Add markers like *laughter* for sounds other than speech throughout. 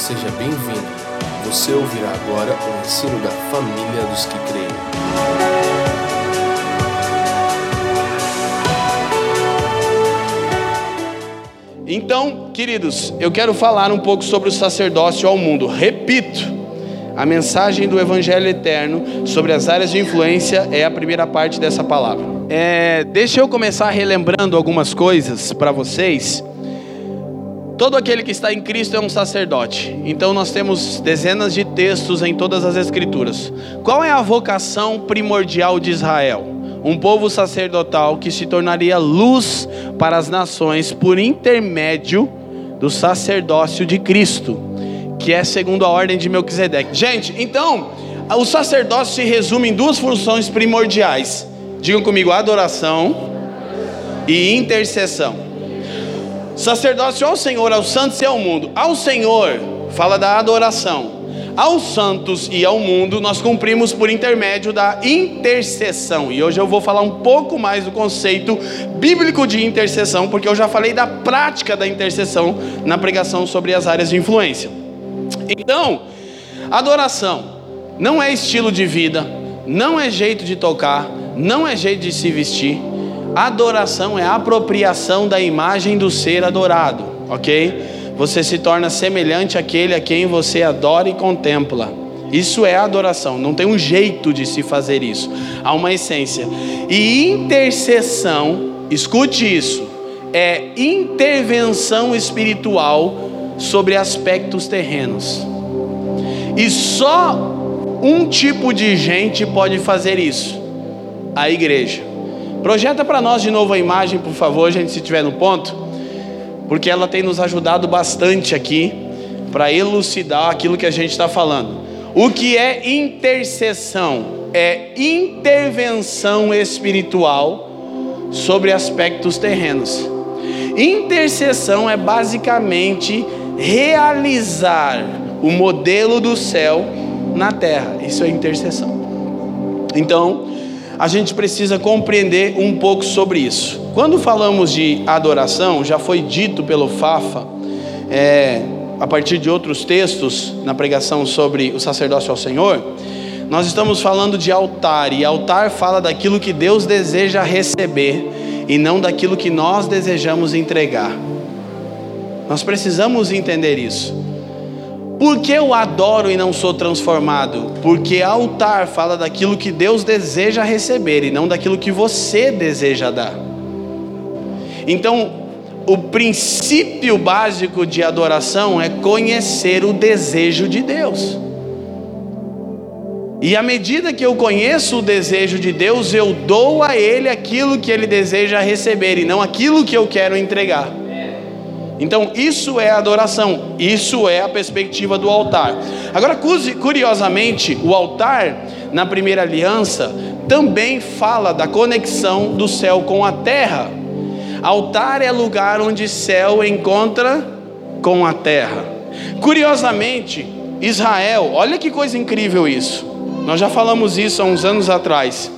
Seja bem-vindo. Você ouvirá agora o ensino da família dos que creem. Então, queridos, eu quero falar um pouco sobre o sacerdócio ao mundo. Repito, a mensagem do Evangelho Eterno sobre as áreas de influência é a primeira parte dessa palavra. É, deixa eu começar relembrando algumas coisas para vocês. Todo aquele que está em Cristo é um sacerdote. Então nós temos dezenas de textos em todas as escrituras. Qual é a vocação primordial de Israel? Um povo sacerdotal que se tornaria luz para as nações por intermédio do sacerdócio de Cristo, que é segundo a ordem de Melquisedeque. Gente, então, o sacerdócio se resume em duas funções primordiais. Digam comigo, adoração e intercessão. Sacerdócio ao Senhor, aos santos e ao mundo. Ao Senhor, fala da adoração. Aos santos e ao mundo, nós cumprimos por intermédio da intercessão. E hoje eu vou falar um pouco mais do conceito bíblico de intercessão, porque eu já falei da prática da intercessão na pregação sobre as áreas de influência. Então, adoração não é estilo de vida, não é jeito de tocar, não é jeito de se vestir Adoração é apropriação da imagem do ser adorado, ok? Você se torna semelhante àquele a quem você adora e contempla. Isso é adoração, não tem um jeito de se fazer isso, há uma essência. E intercessão, escute isso, é intervenção espiritual sobre aspectos terrenos. E só um tipo de gente pode fazer isso: a igreja. Projeta para nós de novo a imagem, por favor, gente, se estiver no ponto, porque ela tem nos ajudado bastante aqui para elucidar aquilo que a gente está falando. O que é intercessão? É intervenção espiritual sobre aspectos terrenos. Intercessão é basicamente realizar o modelo do céu na terra. Isso é intercessão. Então, a gente precisa compreender um pouco sobre isso. Quando falamos de adoração, já foi dito pelo Fafa, é, a partir de outros textos na pregação sobre o sacerdócio ao Senhor, nós estamos falando de altar, e altar fala daquilo que Deus deseja receber e não daquilo que nós desejamos entregar. Nós precisamos entender isso. Por que eu adoro e não sou transformado? Porque altar fala daquilo que Deus deseja receber e não daquilo que você deseja dar. Então, o princípio básico de adoração é conhecer o desejo de Deus. E à medida que eu conheço o desejo de Deus, eu dou a Ele aquilo que Ele deseja receber e não aquilo que eu quero entregar. Então, isso é adoração, isso é a perspectiva do altar. Agora, curiosamente, o altar, na primeira aliança, também fala da conexão do céu com a terra. Altar é lugar onde céu encontra com a terra. Curiosamente, Israel, olha que coisa incrível isso. Nós já falamos isso há uns anos atrás.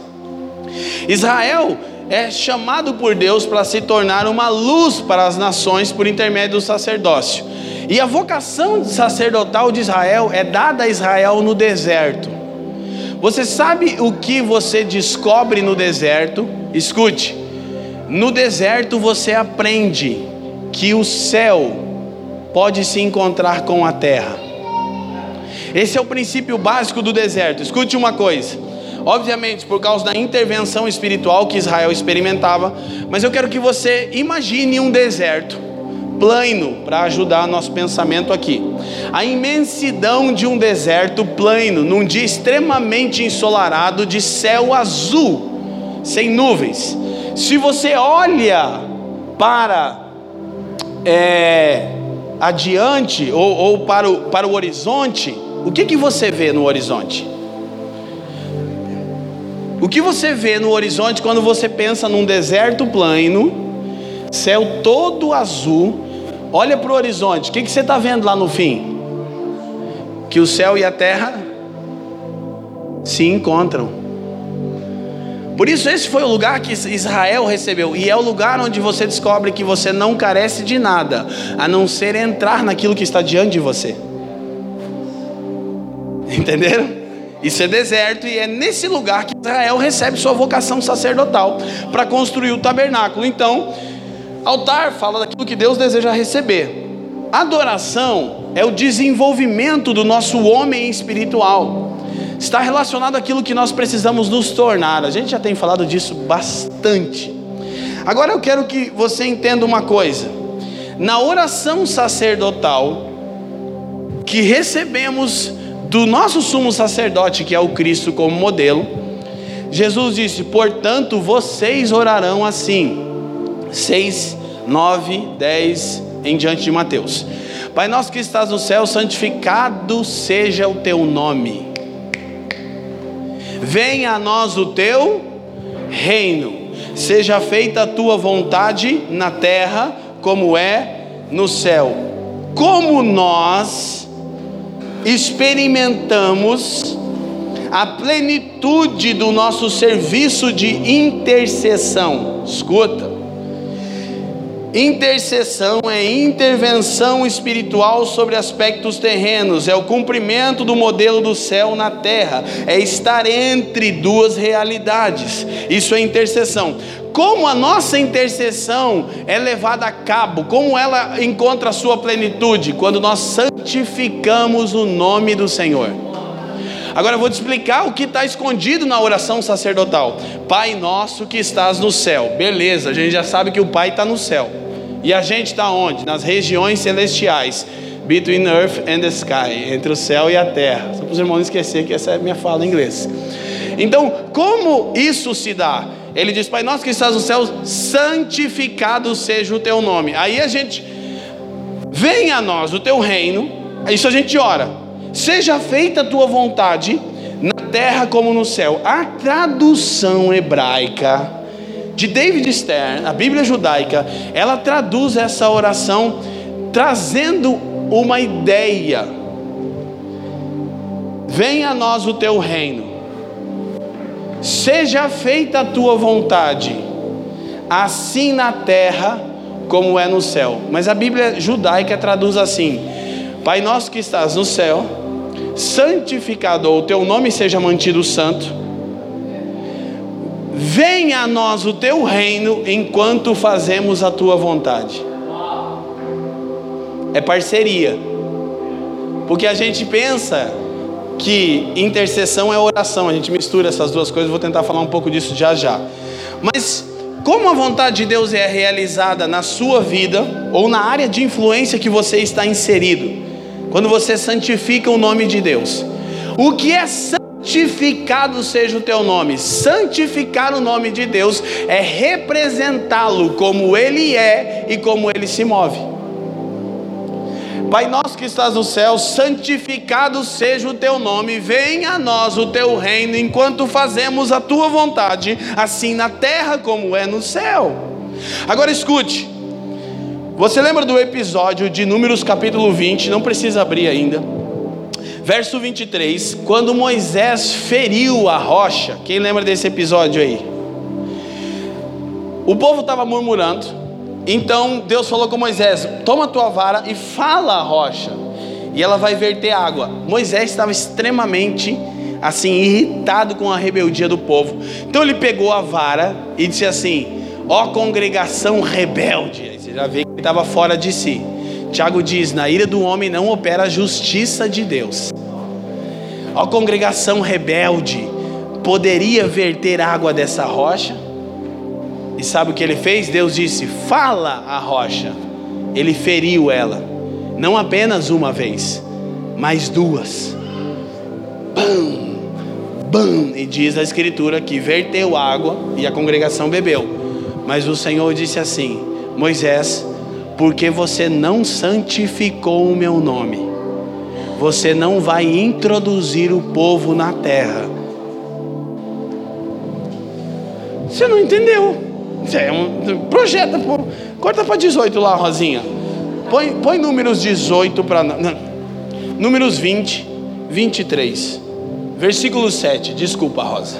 Israel é chamado por Deus para se tornar uma luz para as nações por intermédio do sacerdócio. E a vocação sacerdotal de Israel é dada a Israel no deserto. Você sabe o que você descobre no deserto? Escute. No deserto você aprende que o céu pode se encontrar com a terra. Esse é o princípio básico do deserto. Escute uma coisa. Obviamente, por causa da intervenção espiritual que Israel experimentava, mas eu quero que você imagine um deserto plano para ajudar nosso pensamento aqui. A imensidão de um deserto plano, num dia extremamente ensolarado, de céu azul, sem nuvens. Se você olha para é, adiante ou, ou, para, o, para o horizonte, o que, que você vê no horizonte? O que você vê no horizonte quando você pensa num deserto plano, céu todo azul, olha para o horizonte, o que, que você está vendo lá no fim? Que o céu e a terra se encontram. Por isso, esse foi o lugar que Israel recebeu, e é o lugar onde você descobre que você não carece de nada, a não ser entrar naquilo que está diante de você. Entenderam? Isso é deserto e é nesse lugar que Israel recebe sua vocação sacerdotal para construir o tabernáculo. Então, altar fala daquilo que Deus deseja receber. Adoração é o desenvolvimento do nosso homem espiritual. Está relacionado àquilo que nós precisamos nos tornar. A gente já tem falado disso bastante. Agora eu quero que você entenda uma coisa. Na oração sacerdotal que recebemos do nosso sumo sacerdote, que é o Cristo como modelo, Jesus disse: "Portanto, vocês orarão assim". 6, 9, 10 em diante de Mateus. Pai nosso que estás no céu, santificado seja o teu nome. Venha a nós o teu reino seja feita a tua vontade na terra, como é no céu. Como nós experimentamos a plenitude do nosso serviço de intercessão. Escuta. Intercessão é intervenção espiritual sobre aspectos terrenos, é o cumprimento do modelo do céu na terra, é estar entre duas realidades. Isso é intercessão. Como a nossa intercessão é levada a cabo, como ela encontra a sua plenitude? Quando nós santificamos o nome do Senhor. Agora eu vou te explicar o que está escondido na oração sacerdotal. Pai nosso que estás no céu. Beleza, a gente já sabe que o Pai está no céu. E a gente está onde? Nas regiões celestiais. Between earth and the sky. Entre o céu e a terra. Só para os irmãos não esquecer que essa é a minha fala em inglês. Então, como isso se dá? Ele diz: Pai nosso que estás no céu, santificado seja o teu nome. Aí a gente, venha a nós o teu reino. Isso a gente ora. Seja feita a tua vontade na terra como no céu. A tradução hebraica de David Stern, a Bíblia judaica, ela traduz essa oração trazendo uma ideia. Venha a nós o teu reino, seja feita a tua vontade, assim na terra como é no céu. Mas a Bíblia judaica traduz assim: Pai nosso que estás no céu, santificado ou o teu nome seja mantido santo Venha a nós o teu reino enquanto fazemos a tua vontade. É parceria. Porque a gente pensa que intercessão é oração, a gente mistura essas duas coisas, vou tentar falar um pouco disso já já. Mas como a vontade de Deus é realizada na sua vida ou na área de influência que você está inserido, quando você santifica o nome de Deus. O que é santificado seja o teu nome. Santificar o nome de Deus é representá-lo como ele é e como ele se move. Pai nosso que estás no céu, santificado seja o teu nome, venha a nós o teu reino, enquanto fazemos a tua vontade, assim na terra como é no céu. Agora escute, você lembra do episódio de Números capítulo 20? Não precisa abrir ainda Verso 23, quando Moisés feriu a rocha, quem lembra desse episódio aí? O povo estava murmurando, então Deus falou com Moisés: Toma tua vara e fala a rocha, e ela vai verter água. Moisés estava extremamente assim, irritado com a rebeldia do povo. Então ele pegou a vara e disse assim: Ó congregação rebelde. Já vê que estava fora de si. Tiago diz: Na ira do homem não opera a justiça de Deus. A congregação rebelde poderia verter água dessa rocha? E sabe o que ele fez? Deus disse: Fala a rocha. Ele feriu ela, não apenas uma vez, mas duas. Bam, bam, e diz a Escritura que verteu água e a congregação bebeu. Mas o Senhor disse assim: Moisés, porque você não santificou o meu nome, você não vai introduzir o povo na terra. Você não entendeu? É um, projeta, corta para 18 lá, Rosinha. Põe, põe números 18 para. Números 20, 23. Versículo 7. Desculpa, Rosa.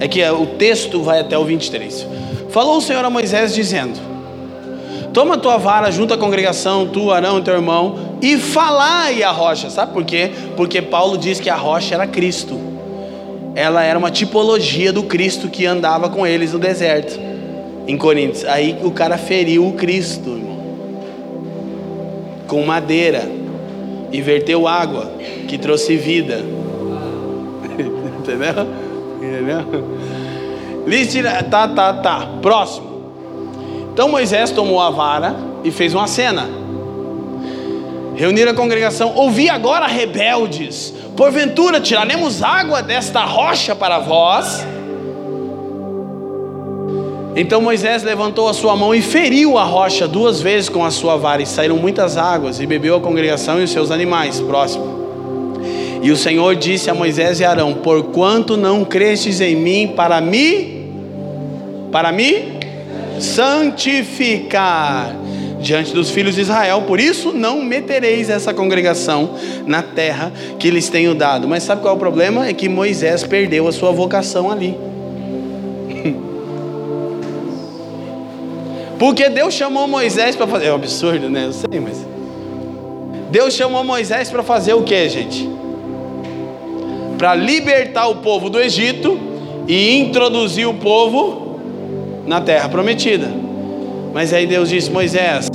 É que o texto vai até o 23. Falou o Senhor a Moisés dizendo: Toma tua vara junto à congregação, tu, Arão e teu irmão, e falai a rocha. Sabe por quê? Porque Paulo diz que a rocha era Cristo. Ela era uma tipologia do Cristo que andava com eles no deserto, em Coríntios. Aí o cara feriu o Cristo, irmão, com madeira e verteu água que trouxe vida. *laughs* Entendeu? Entendeu? Listira, tá, tá, tá. Próximo. Então Moisés tomou a vara e fez uma cena. Reuniram a congregação. Ouvi agora, rebeldes. Porventura tiraremos água desta rocha para vós. Então Moisés levantou a sua mão e feriu a rocha duas vezes com a sua vara, e saíram muitas águas, e bebeu a congregação e os seus animais. Próximo. E o Senhor disse a Moisés e Arão: Porquanto não crestes em mim para me, para me santificar diante dos filhos de Israel. Por isso não metereis essa congregação na terra que lhes tenho dado. Mas sabe qual é o problema? É que Moisés perdeu a sua vocação ali. *laughs* Porque Deus chamou Moisés para fazer. É um absurdo, né? Eu sei, mas. Deus chamou Moisés para fazer o que, gente? Para libertar o povo do Egito e introduzir o povo na terra prometida. Mas aí Deus disse: Moisés,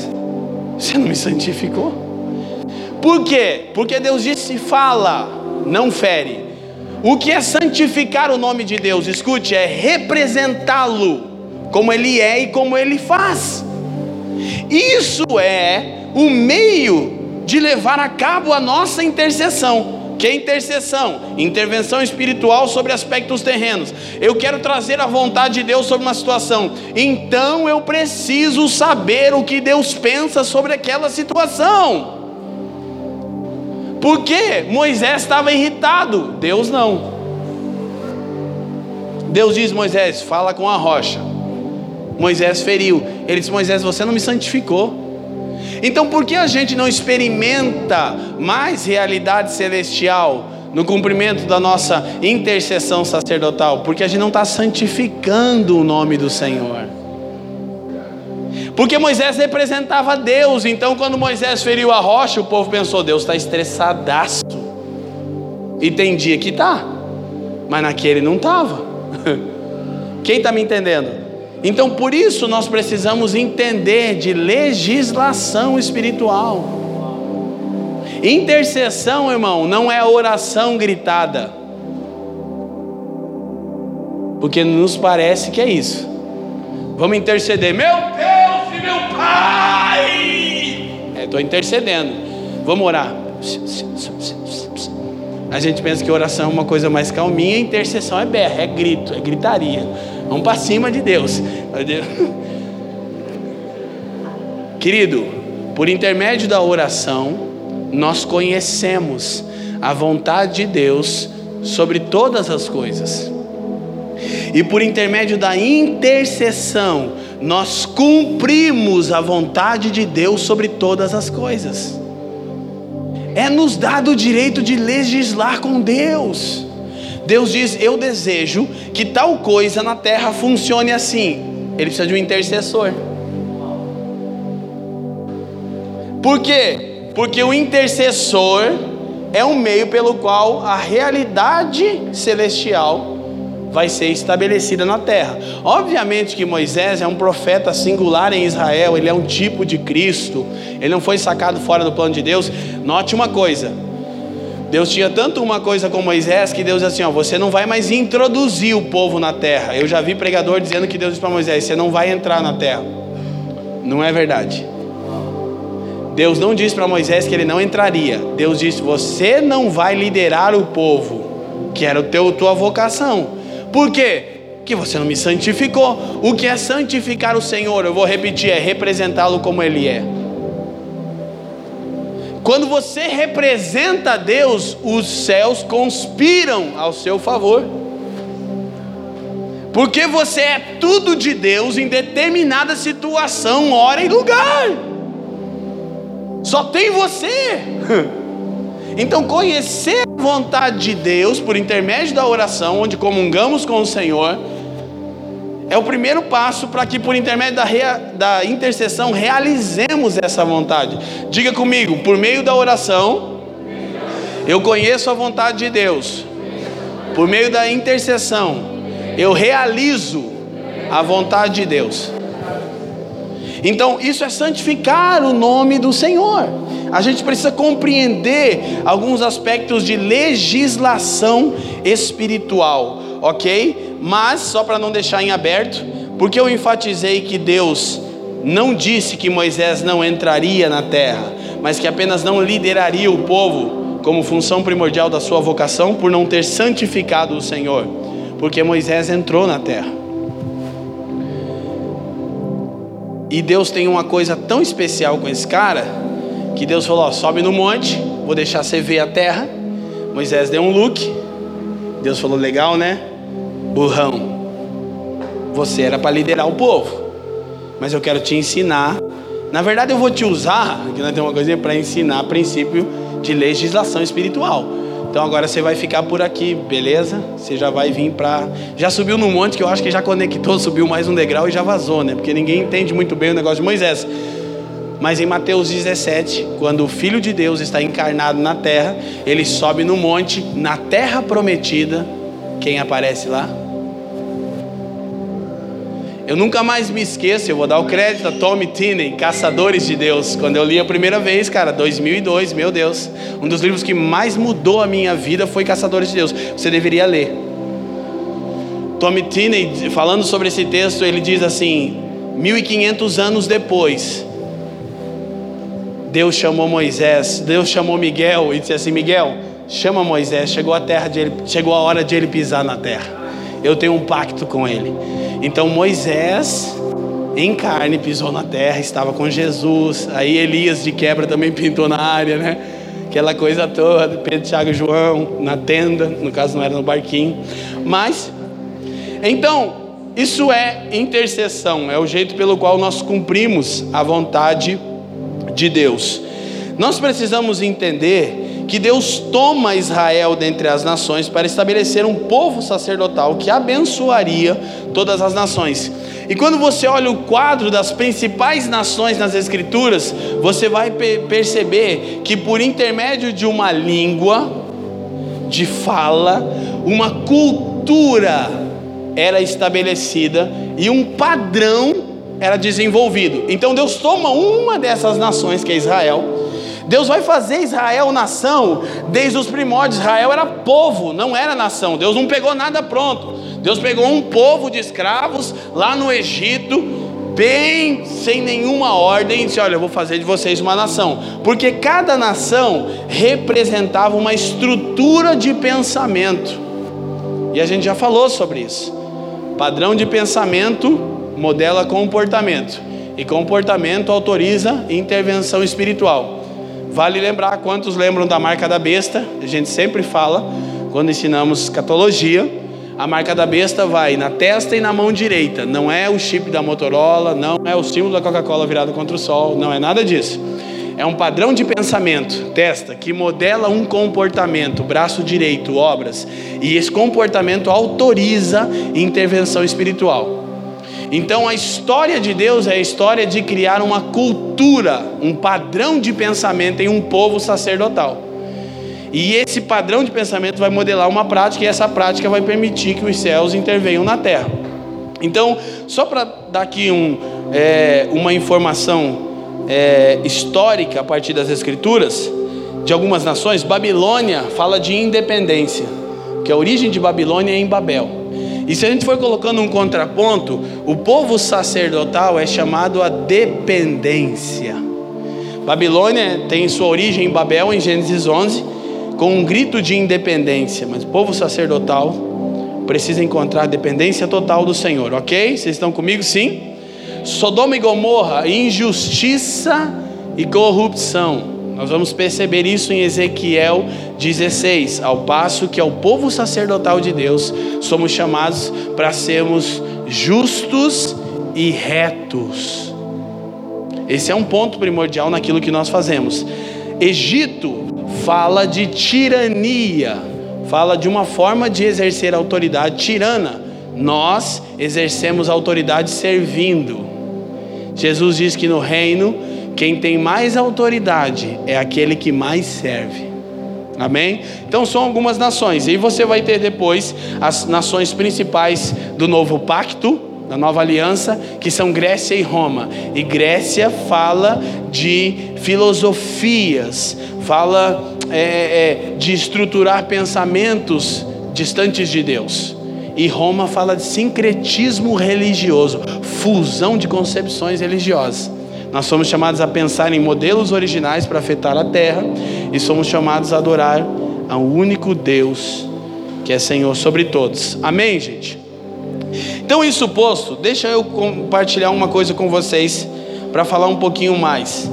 você não me santificou? Por quê? Porque Deus disse: fala, não fere. O que é santificar o nome de Deus? Escute, é representá-lo como ele é e como ele faz. Isso é o meio de levar a cabo a nossa intercessão. Que é intercessão? Intervenção espiritual sobre aspectos terrenos. Eu quero trazer a vontade de Deus sobre uma situação. Então eu preciso saber o que Deus pensa sobre aquela situação. Porque Moisés estava irritado, Deus não. Deus diz: Moisés, fala com a rocha. Moisés feriu. Ele disse: Moisés, você não me santificou. Então, por que a gente não experimenta mais realidade celestial no cumprimento da nossa intercessão sacerdotal? Porque a gente não está santificando o nome do Senhor. Porque Moisés representava Deus, então quando Moisés feriu a rocha, o povo pensou: Deus está estressadaço. E tem dia que está, mas naquele não estava. *laughs* Quem está me entendendo? Então, por isso, nós precisamos entender de legislação espiritual. Intercessão, irmão, não é oração gritada. Porque nos parece que é isso. Vamos interceder, meu Deus e meu Pai. É, estou intercedendo. Vamos orar. A gente pensa que oração é uma coisa mais calminha, intercessão é berra, é grito, é gritaria. Vamos para cima de Deus. Querido, por intermédio da oração, nós conhecemos a vontade de Deus sobre todas as coisas. E por intermédio da intercessão, nós cumprimos a vontade de Deus sobre todas as coisas. É nos dado o direito de legislar com Deus. Deus diz: Eu desejo que tal coisa na terra funcione assim. Ele precisa de um intercessor. Por quê? Porque o intercessor é um meio pelo qual a realidade celestial vai ser estabelecida na terra. Obviamente que Moisés é um profeta singular em Israel, ele é um tipo de Cristo, ele não foi sacado fora do plano de Deus. Note uma coisa: Deus tinha tanto uma coisa com Moisés que Deus disse assim: ó, você não vai mais introduzir o povo na terra. Eu já vi pregador dizendo que Deus disse para Moisés: você não vai entrar na terra. Não é verdade. Deus não disse para Moisés que ele não entraria. Deus disse: você não vai liderar o povo, que era o teu tua vocação. Por quê? Que você não me santificou. O que é santificar o Senhor? Eu vou repetir: é representá-lo como Ele é. Quando você representa Deus, os céus conspiram ao seu favor. Porque você é tudo de Deus em determinada situação, hora e lugar. Só tem você. *laughs* Então, conhecer a vontade de Deus por intermédio da oração, onde comungamos com o Senhor, é o primeiro passo para que, por intermédio da, rea, da intercessão, realizemos essa vontade. Diga comigo, por meio da oração, eu conheço a vontade de Deus. Por meio da intercessão, eu realizo a vontade de Deus. Então, isso é santificar o nome do Senhor. A gente precisa compreender alguns aspectos de legislação espiritual, ok? Mas, só para não deixar em aberto, porque eu enfatizei que Deus não disse que Moisés não entraria na terra, mas que apenas não lideraria o povo como função primordial da sua vocação por não ter santificado o Senhor, porque Moisés entrou na terra. E Deus tem uma coisa tão especial com esse cara, que Deus falou: ó, sobe no monte, vou deixar você ver a terra. Moisés deu um look. Deus falou: legal, né? Burrão. Você era para liderar o povo, mas eu quero te ensinar. Na verdade, eu vou te usar, que nós temos uma coisinha para ensinar princípio de legislação espiritual. Então agora você vai ficar por aqui, beleza? Você já vai vir para. Já subiu no monte que eu acho que já conectou, subiu mais um degrau e já vazou, né? Porque ninguém entende muito bem o negócio de Moisés. Mas em Mateus 17, quando o Filho de Deus está encarnado na terra, ele sobe no monte, na terra prometida. Quem aparece lá? Eu nunca mais me esqueço, eu vou dar o crédito a Tommy Tinney, Caçadores de Deus. Quando eu li a primeira vez, cara, 2002, meu Deus. Um dos livros que mais mudou a minha vida foi Caçadores de Deus. Você deveria ler. Tommy Tinney, falando sobre esse texto, ele diz assim: 1500 anos depois, Deus chamou Moisés, Deus chamou Miguel e disse assim: Miguel, chama Moisés, chegou a terra de ele, chegou a hora de ele pisar na terra. Eu tenho um pacto com ele. Então Moisés, em carne, pisou na terra, estava com Jesus. Aí Elias de quebra também pintou na área, né? Aquela coisa toda, Pedro, Tiago João, na tenda, no caso não era no barquinho. Mas, então, isso é intercessão, é o jeito pelo qual nós cumprimos a vontade de Deus. Nós precisamos entender que Deus toma Israel dentre as nações para estabelecer um povo sacerdotal que abençoaria todas as nações. E quando você olha o quadro das principais nações nas Escrituras, você vai perceber que por intermédio de uma língua, de fala, uma cultura era estabelecida e um padrão era desenvolvido. Então Deus toma uma dessas nações, que é Israel, Deus vai fazer Israel nação desde os primórdios. Israel era povo, não era nação. Deus não pegou nada pronto. Deus pegou um povo de escravos lá no Egito, bem sem nenhuma ordem, e disse: Olha, eu vou fazer de vocês uma nação. Porque cada nação representava uma estrutura de pensamento. E a gente já falou sobre isso. Padrão de pensamento modela comportamento. E comportamento autoriza intervenção espiritual. Vale lembrar, quantos lembram da marca da besta? A gente sempre fala, quando ensinamos catologia, a marca da besta vai na testa e na mão direita. Não é o chip da Motorola, não é o símbolo da Coca-Cola virado contra o sol, não é nada disso. É um padrão de pensamento, testa, que modela um comportamento, braço direito, obras, e esse comportamento autoriza intervenção espiritual. Então a história de Deus é a história de criar uma cultura, um padrão de pensamento em um povo sacerdotal. E esse padrão de pensamento vai modelar uma prática, e essa prática vai permitir que os céus intervenham na terra. Então, só para dar aqui um, é, uma informação é, histórica a partir das Escrituras, de algumas nações, Babilônia fala de independência, que a origem de Babilônia é em Babel. E se a gente for colocando um contraponto, o povo sacerdotal é chamado a dependência. Babilônia tem sua origem em Babel, em Gênesis 11, com um grito de independência, mas o povo sacerdotal precisa encontrar dependência total do Senhor, ok? Vocês estão comigo? Sim? Sodoma e Gomorra, injustiça e corrupção. Nós vamos perceber isso em Ezequiel 16, ao passo que ao povo sacerdotal de Deus somos chamados para sermos justos e retos. Esse é um ponto primordial naquilo que nós fazemos. Egito fala de tirania, fala de uma forma de exercer autoridade tirana Nós exercemos autoridade servindo. Jesus diz que no reino, quem tem mais autoridade é aquele que mais serve. Amém? Então são algumas nações. E você vai ter depois as nações principais do novo pacto, da nova aliança, que são Grécia e Roma. E Grécia fala de filosofias, fala é, é, de estruturar pensamentos distantes de Deus. E Roma fala de sincretismo religioso, fusão de concepções religiosas. Nós somos chamados a pensar em modelos originais para afetar a terra e somos chamados a adorar ao único Deus que é Senhor sobre todos. Amém, gente? Então, isso posto, deixa eu compartilhar uma coisa com vocês para falar um pouquinho mais.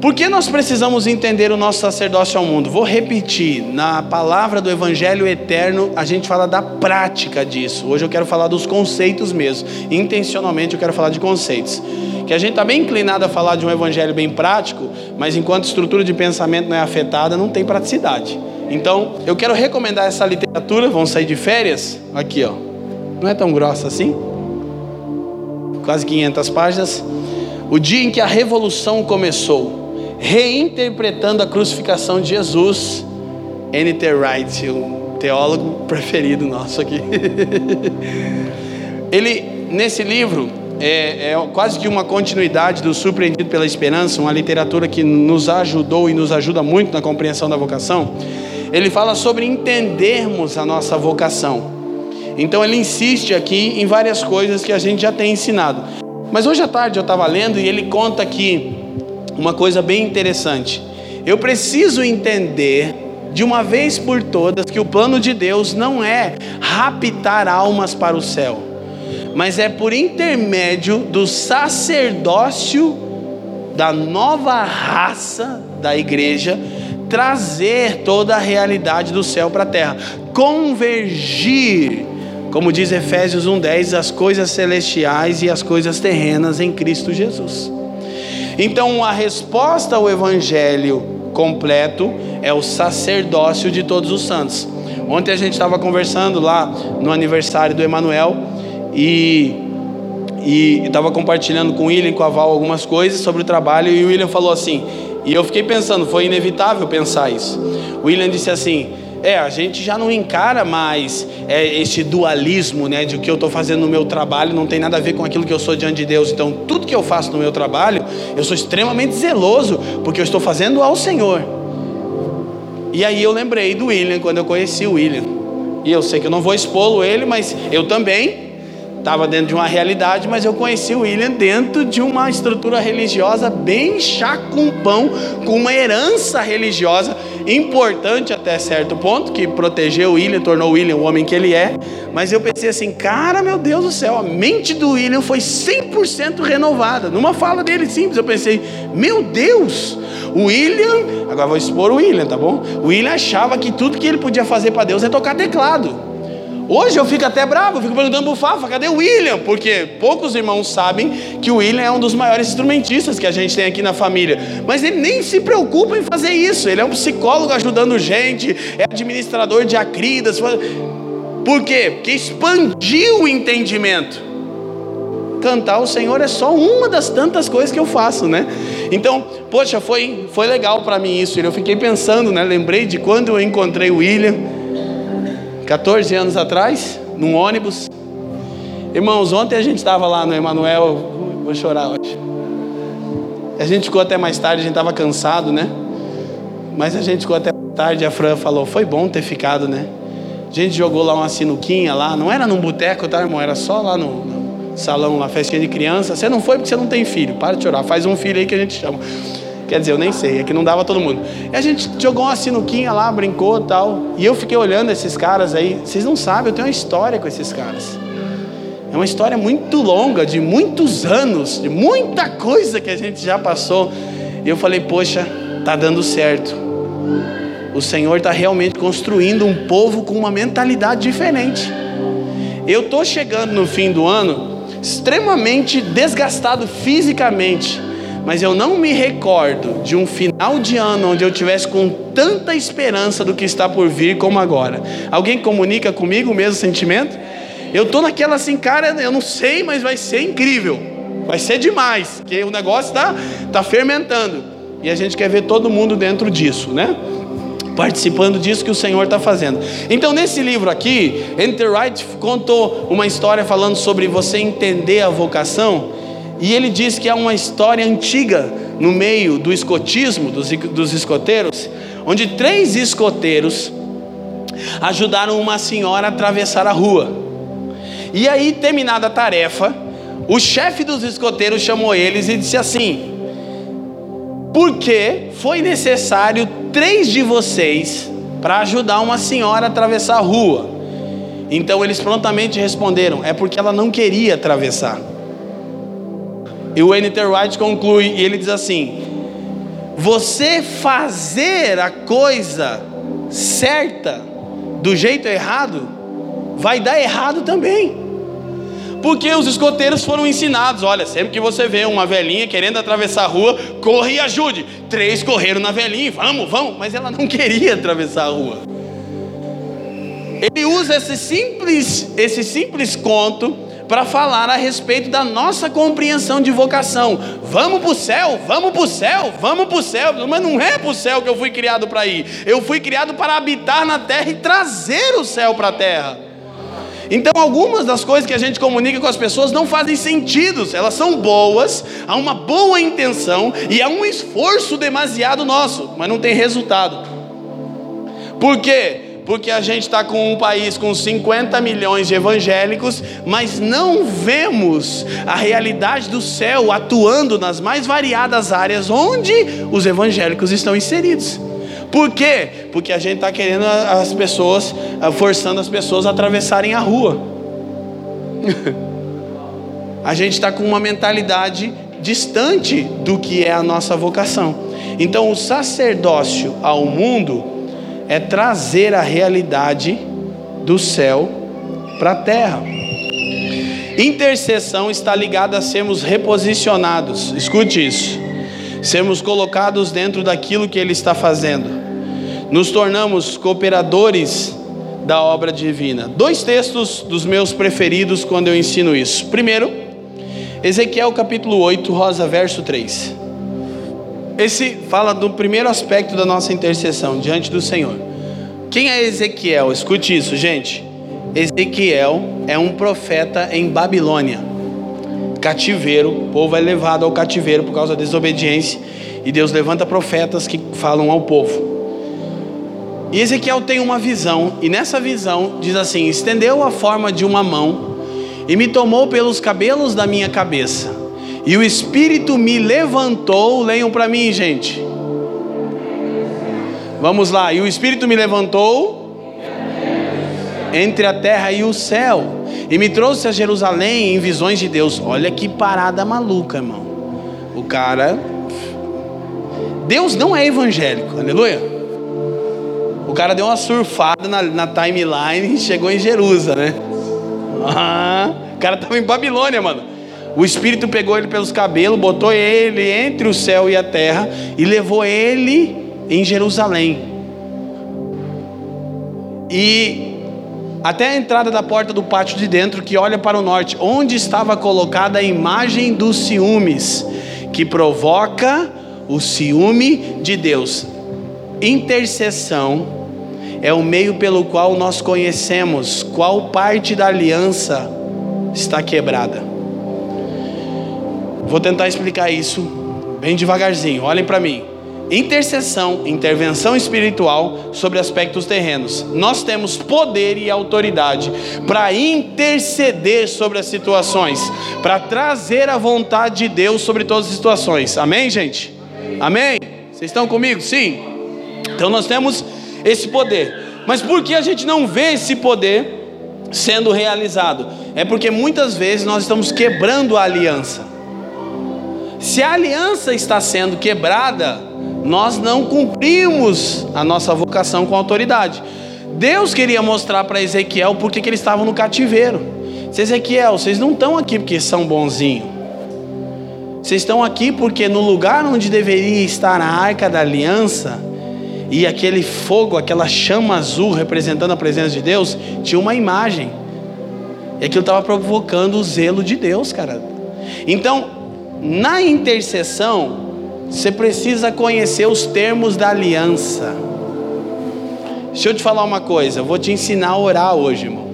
Por que nós precisamos entender o nosso sacerdócio ao mundo? Vou repetir, na palavra do Evangelho Eterno, a gente fala da prática disso. Hoje eu quero falar dos conceitos mesmo. Intencionalmente eu quero falar de conceitos. Que a gente está bem inclinado a falar de um Evangelho bem prático, mas enquanto estrutura de pensamento não é afetada, não tem praticidade. Então, eu quero recomendar essa literatura. Vamos sair de férias? Aqui, ó. Não é tão grossa assim? Quase 500 páginas. O dia em que a revolução começou reinterpretando a crucificação de Jesus. N.T. Wright, o teólogo preferido nosso aqui. *laughs* Ele, nesse livro, é, é, quase que uma continuidade do Surpreendido pela Esperança, uma literatura que nos ajudou e nos ajuda muito na compreensão da vocação. Ele fala sobre entendermos a nossa vocação. Então ele insiste aqui em várias coisas que a gente já tem ensinado. Mas hoje à tarde eu estava lendo e ele conta que uma coisa bem interessante. Eu preciso entender de uma vez por todas que o plano de Deus não é raptar almas para o céu, mas é por intermédio do sacerdócio da nova raça da igreja trazer toda a realidade do céu para a terra, convergir, como diz Efésios 1:10, as coisas celestiais e as coisas terrenas em Cristo Jesus. Então, a resposta ao evangelho completo é o sacerdócio de todos os santos. Ontem a gente estava conversando lá no aniversário do Emanuel e e estava compartilhando com o William, com a Val, algumas coisas sobre o trabalho e o William falou assim, e eu fiquei pensando, foi inevitável pensar isso. O William disse assim: é, a gente já não encara mais é, esse dualismo, né, de o que eu estou fazendo no meu trabalho não tem nada a ver com aquilo que eu sou diante de Deus. Então, tudo que eu faço no meu trabalho, eu sou extremamente zeloso, porque eu estou fazendo ao Senhor. E aí eu lembrei do William quando eu conheci o William. E eu sei que eu não vou expô-lo ele, mas eu também estava dentro de uma realidade, mas eu conheci o William dentro de uma estrutura religiosa bem chá com pão, com uma herança religiosa importante até certo ponto, que protegeu o William, tornou o William o homem que ele é. Mas eu pensei assim, cara, meu Deus do céu, a mente do William foi 100% renovada. Numa fala dele simples, eu pensei, meu Deus, o William, agora vou expor o William, tá bom? O William achava que tudo que ele podia fazer para Deus é tocar teclado. Hoje eu fico até bravo, eu fico perguntando pro Fafa, cadê o William? Porque poucos irmãos sabem que o William é um dos maiores instrumentistas que a gente tem aqui na família. Mas ele nem se preocupa em fazer isso. Ele é um psicólogo ajudando gente, é administrador de acridas. Por quê? Porque expandiu o entendimento. Cantar o Senhor é só uma das tantas coisas que eu faço, né? Então, poxa, foi, foi legal para mim isso. Eu fiquei pensando, né? Lembrei de quando eu encontrei o William 14 anos atrás, num ônibus. Irmãos, ontem a gente estava lá no Emanuel, vou chorar hoje. A gente ficou até mais tarde, a gente estava cansado, né? Mas a gente ficou até mais tarde, a Fran falou, foi bom ter ficado, né? A gente jogou lá uma sinuquinha lá, não era num boteco, tá, irmão? Era só lá no, no salão, lá, festinha de criança. Você não foi porque você não tem filho, para de chorar, faz um filho aí que a gente chama. Quer dizer, eu nem sei, é que não dava todo mundo. E a gente jogou uma sinuquinha lá, brincou e tal. E eu fiquei olhando esses caras aí. Vocês não sabem, eu tenho uma história com esses caras. É uma história muito longa, de muitos anos, de muita coisa que a gente já passou. E eu falei, poxa, tá dando certo. O Senhor está realmente construindo um povo com uma mentalidade diferente. Eu estou chegando no fim do ano extremamente desgastado fisicamente mas eu não me recordo de um final de ano onde eu tivesse com tanta esperança do que está por vir como agora. Alguém comunica comigo o mesmo sentimento? Eu tô naquela assim, cara, eu não sei, mas vai ser incrível. Vai ser demais, porque o negócio está tá fermentando. E a gente quer ver todo mundo dentro disso, né? Participando disso que o Senhor está fazendo. Então, nesse livro aqui, Enter Wright contou uma história falando sobre você entender a vocação. E ele diz que é uma história antiga no meio do escotismo, dos, dos escoteiros, onde três escoteiros ajudaram uma senhora a atravessar a rua. E aí, terminada a tarefa, o chefe dos escoteiros chamou eles e disse assim: Porque foi necessário três de vocês para ajudar uma senhora a atravessar a rua? Então eles prontamente responderam: É porque ela não queria atravessar. E o N.T. Wright conclui e ele diz assim: Você fazer a coisa certa do jeito errado, vai dar errado também. Porque os escoteiros foram ensinados: olha, sempre que você vê uma velhinha querendo atravessar a rua, corre e ajude. Três correram na velhinha, vamos, vamos, mas ela não *laughs* queria atravessar a rua. Ele usa esse simples, esse simples conto para falar a respeito da nossa compreensão de vocação. Vamos para o céu, vamos para o céu, vamos para o céu. Mas não é para o céu que eu fui criado para ir. Eu fui criado para habitar na terra e trazer o céu para a terra. Então, algumas das coisas que a gente comunica com as pessoas não fazem sentido, elas são boas, há uma boa intenção e há um esforço demasiado nosso, mas não tem resultado. Por quê? Porque a gente está com um país com 50 milhões de evangélicos, mas não vemos a realidade do céu atuando nas mais variadas áreas onde os evangélicos estão inseridos. Por quê? Porque a gente está querendo as pessoas, forçando as pessoas a atravessarem a rua. *laughs* a gente está com uma mentalidade distante do que é a nossa vocação. Então, o sacerdócio ao mundo é trazer a realidade do céu para a terra. Intercessão está ligada a sermos reposicionados. Escute isso. Sermos colocados dentro daquilo que Ele está fazendo nos tornamos cooperadores da obra divina. Dois textos dos meus preferidos quando eu ensino isso. Primeiro, Ezequiel capítulo 8, Rosa, verso 3. Esse fala do primeiro aspecto da nossa intercessão diante do Senhor. Quem é Ezequiel? Escute isso, gente. Ezequiel é um profeta em Babilônia. Cativeiro, o povo é levado ao cativeiro por causa da desobediência, e Deus levanta profetas que falam ao povo. E Ezequiel tem uma visão, e nessa visão diz assim: estendeu a forma de uma mão e me tomou pelos cabelos da minha cabeça, e o Espírito me levantou. Leiam para mim, gente. Vamos lá, e o Espírito me levantou entre a terra e o céu, e me trouxe a Jerusalém em visões de Deus. Olha que parada maluca, irmão. O cara. Deus não é evangélico, aleluia. O cara deu uma surfada na, na timeline e chegou em Jerusalém, né? Ah, o cara estava em Babilônia, mano. O Espírito pegou ele pelos cabelos, botou ele entre o céu e a terra e levou ele em Jerusalém. E até a entrada da porta do pátio de dentro, que olha para o norte, onde estava colocada a imagem dos ciúmes, que provoca o ciúme de Deus. Intercessão é o meio pelo qual nós conhecemos qual parte da aliança está quebrada. Vou tentar explicar isso bem devagarzinho, olhem para mim. Intercessão, intervenção espiritual sobre aspectos terrenos. Nós temos poder e autoridade para interceder sobre as situações, para trazer a vontade de Deus sobre todas as situações. Amém, gente? Amém? Vocês estão comigo? Sim? Então nós temos esse poder. Mas por que a gente não vê esse poder sendo realizado? É porque muitas vezes nós estamos quebrando a aliança. Se a aliança está sendo quebrada, nós não cumprimos a nossa vocação com autoridade. Deus queria mostrar para Ezequiel porque que eles estavam no cativeiro. Se Ezequiel, vocês não estão aqui porque são bonzinhos. Vocês estão aqui porque no lugar onde deveria estar a arca da aliança, e aquele fogo, aquela chama azul representando a presença de Deus, tinha uma imagem. E aquilo estava provocando o zelo de Deus, cara. Então, na intercessão, você precisa conhecer os termos da aliança. Deixa eu te falar uma coisa, eu vou te ensinar a orar hoje, irmão.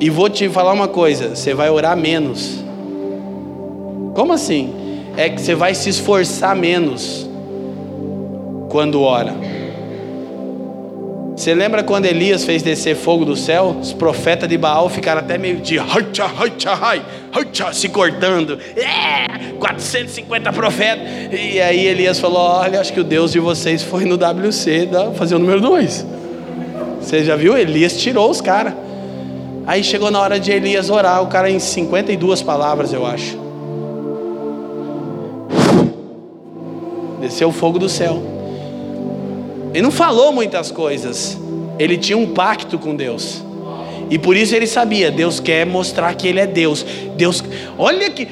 E vou te falar uma coisa, você vai orar menos. Como assim? É que você vai se esforçar menos quando ora. Você lembra quando Elias fez descer fogo do céu? Os profetas de Baal ficaram até meio dia se cortando. É, 450 profetas. E aí Elias falou: Olha, acho que o Deus de vocês foi no WC da, fazer o número 2. Você já viu? Elias tirou os caras. Aí chegou na hora de Elias orar, o cara em 52 palavras, eu acho. Desceu o fogo do céu. Ele não falou muitas coisas. Ele tinha um pacto com Deus. E por isso ele sabia, Deus quer mostrar que ele é Deus. Deus, olha que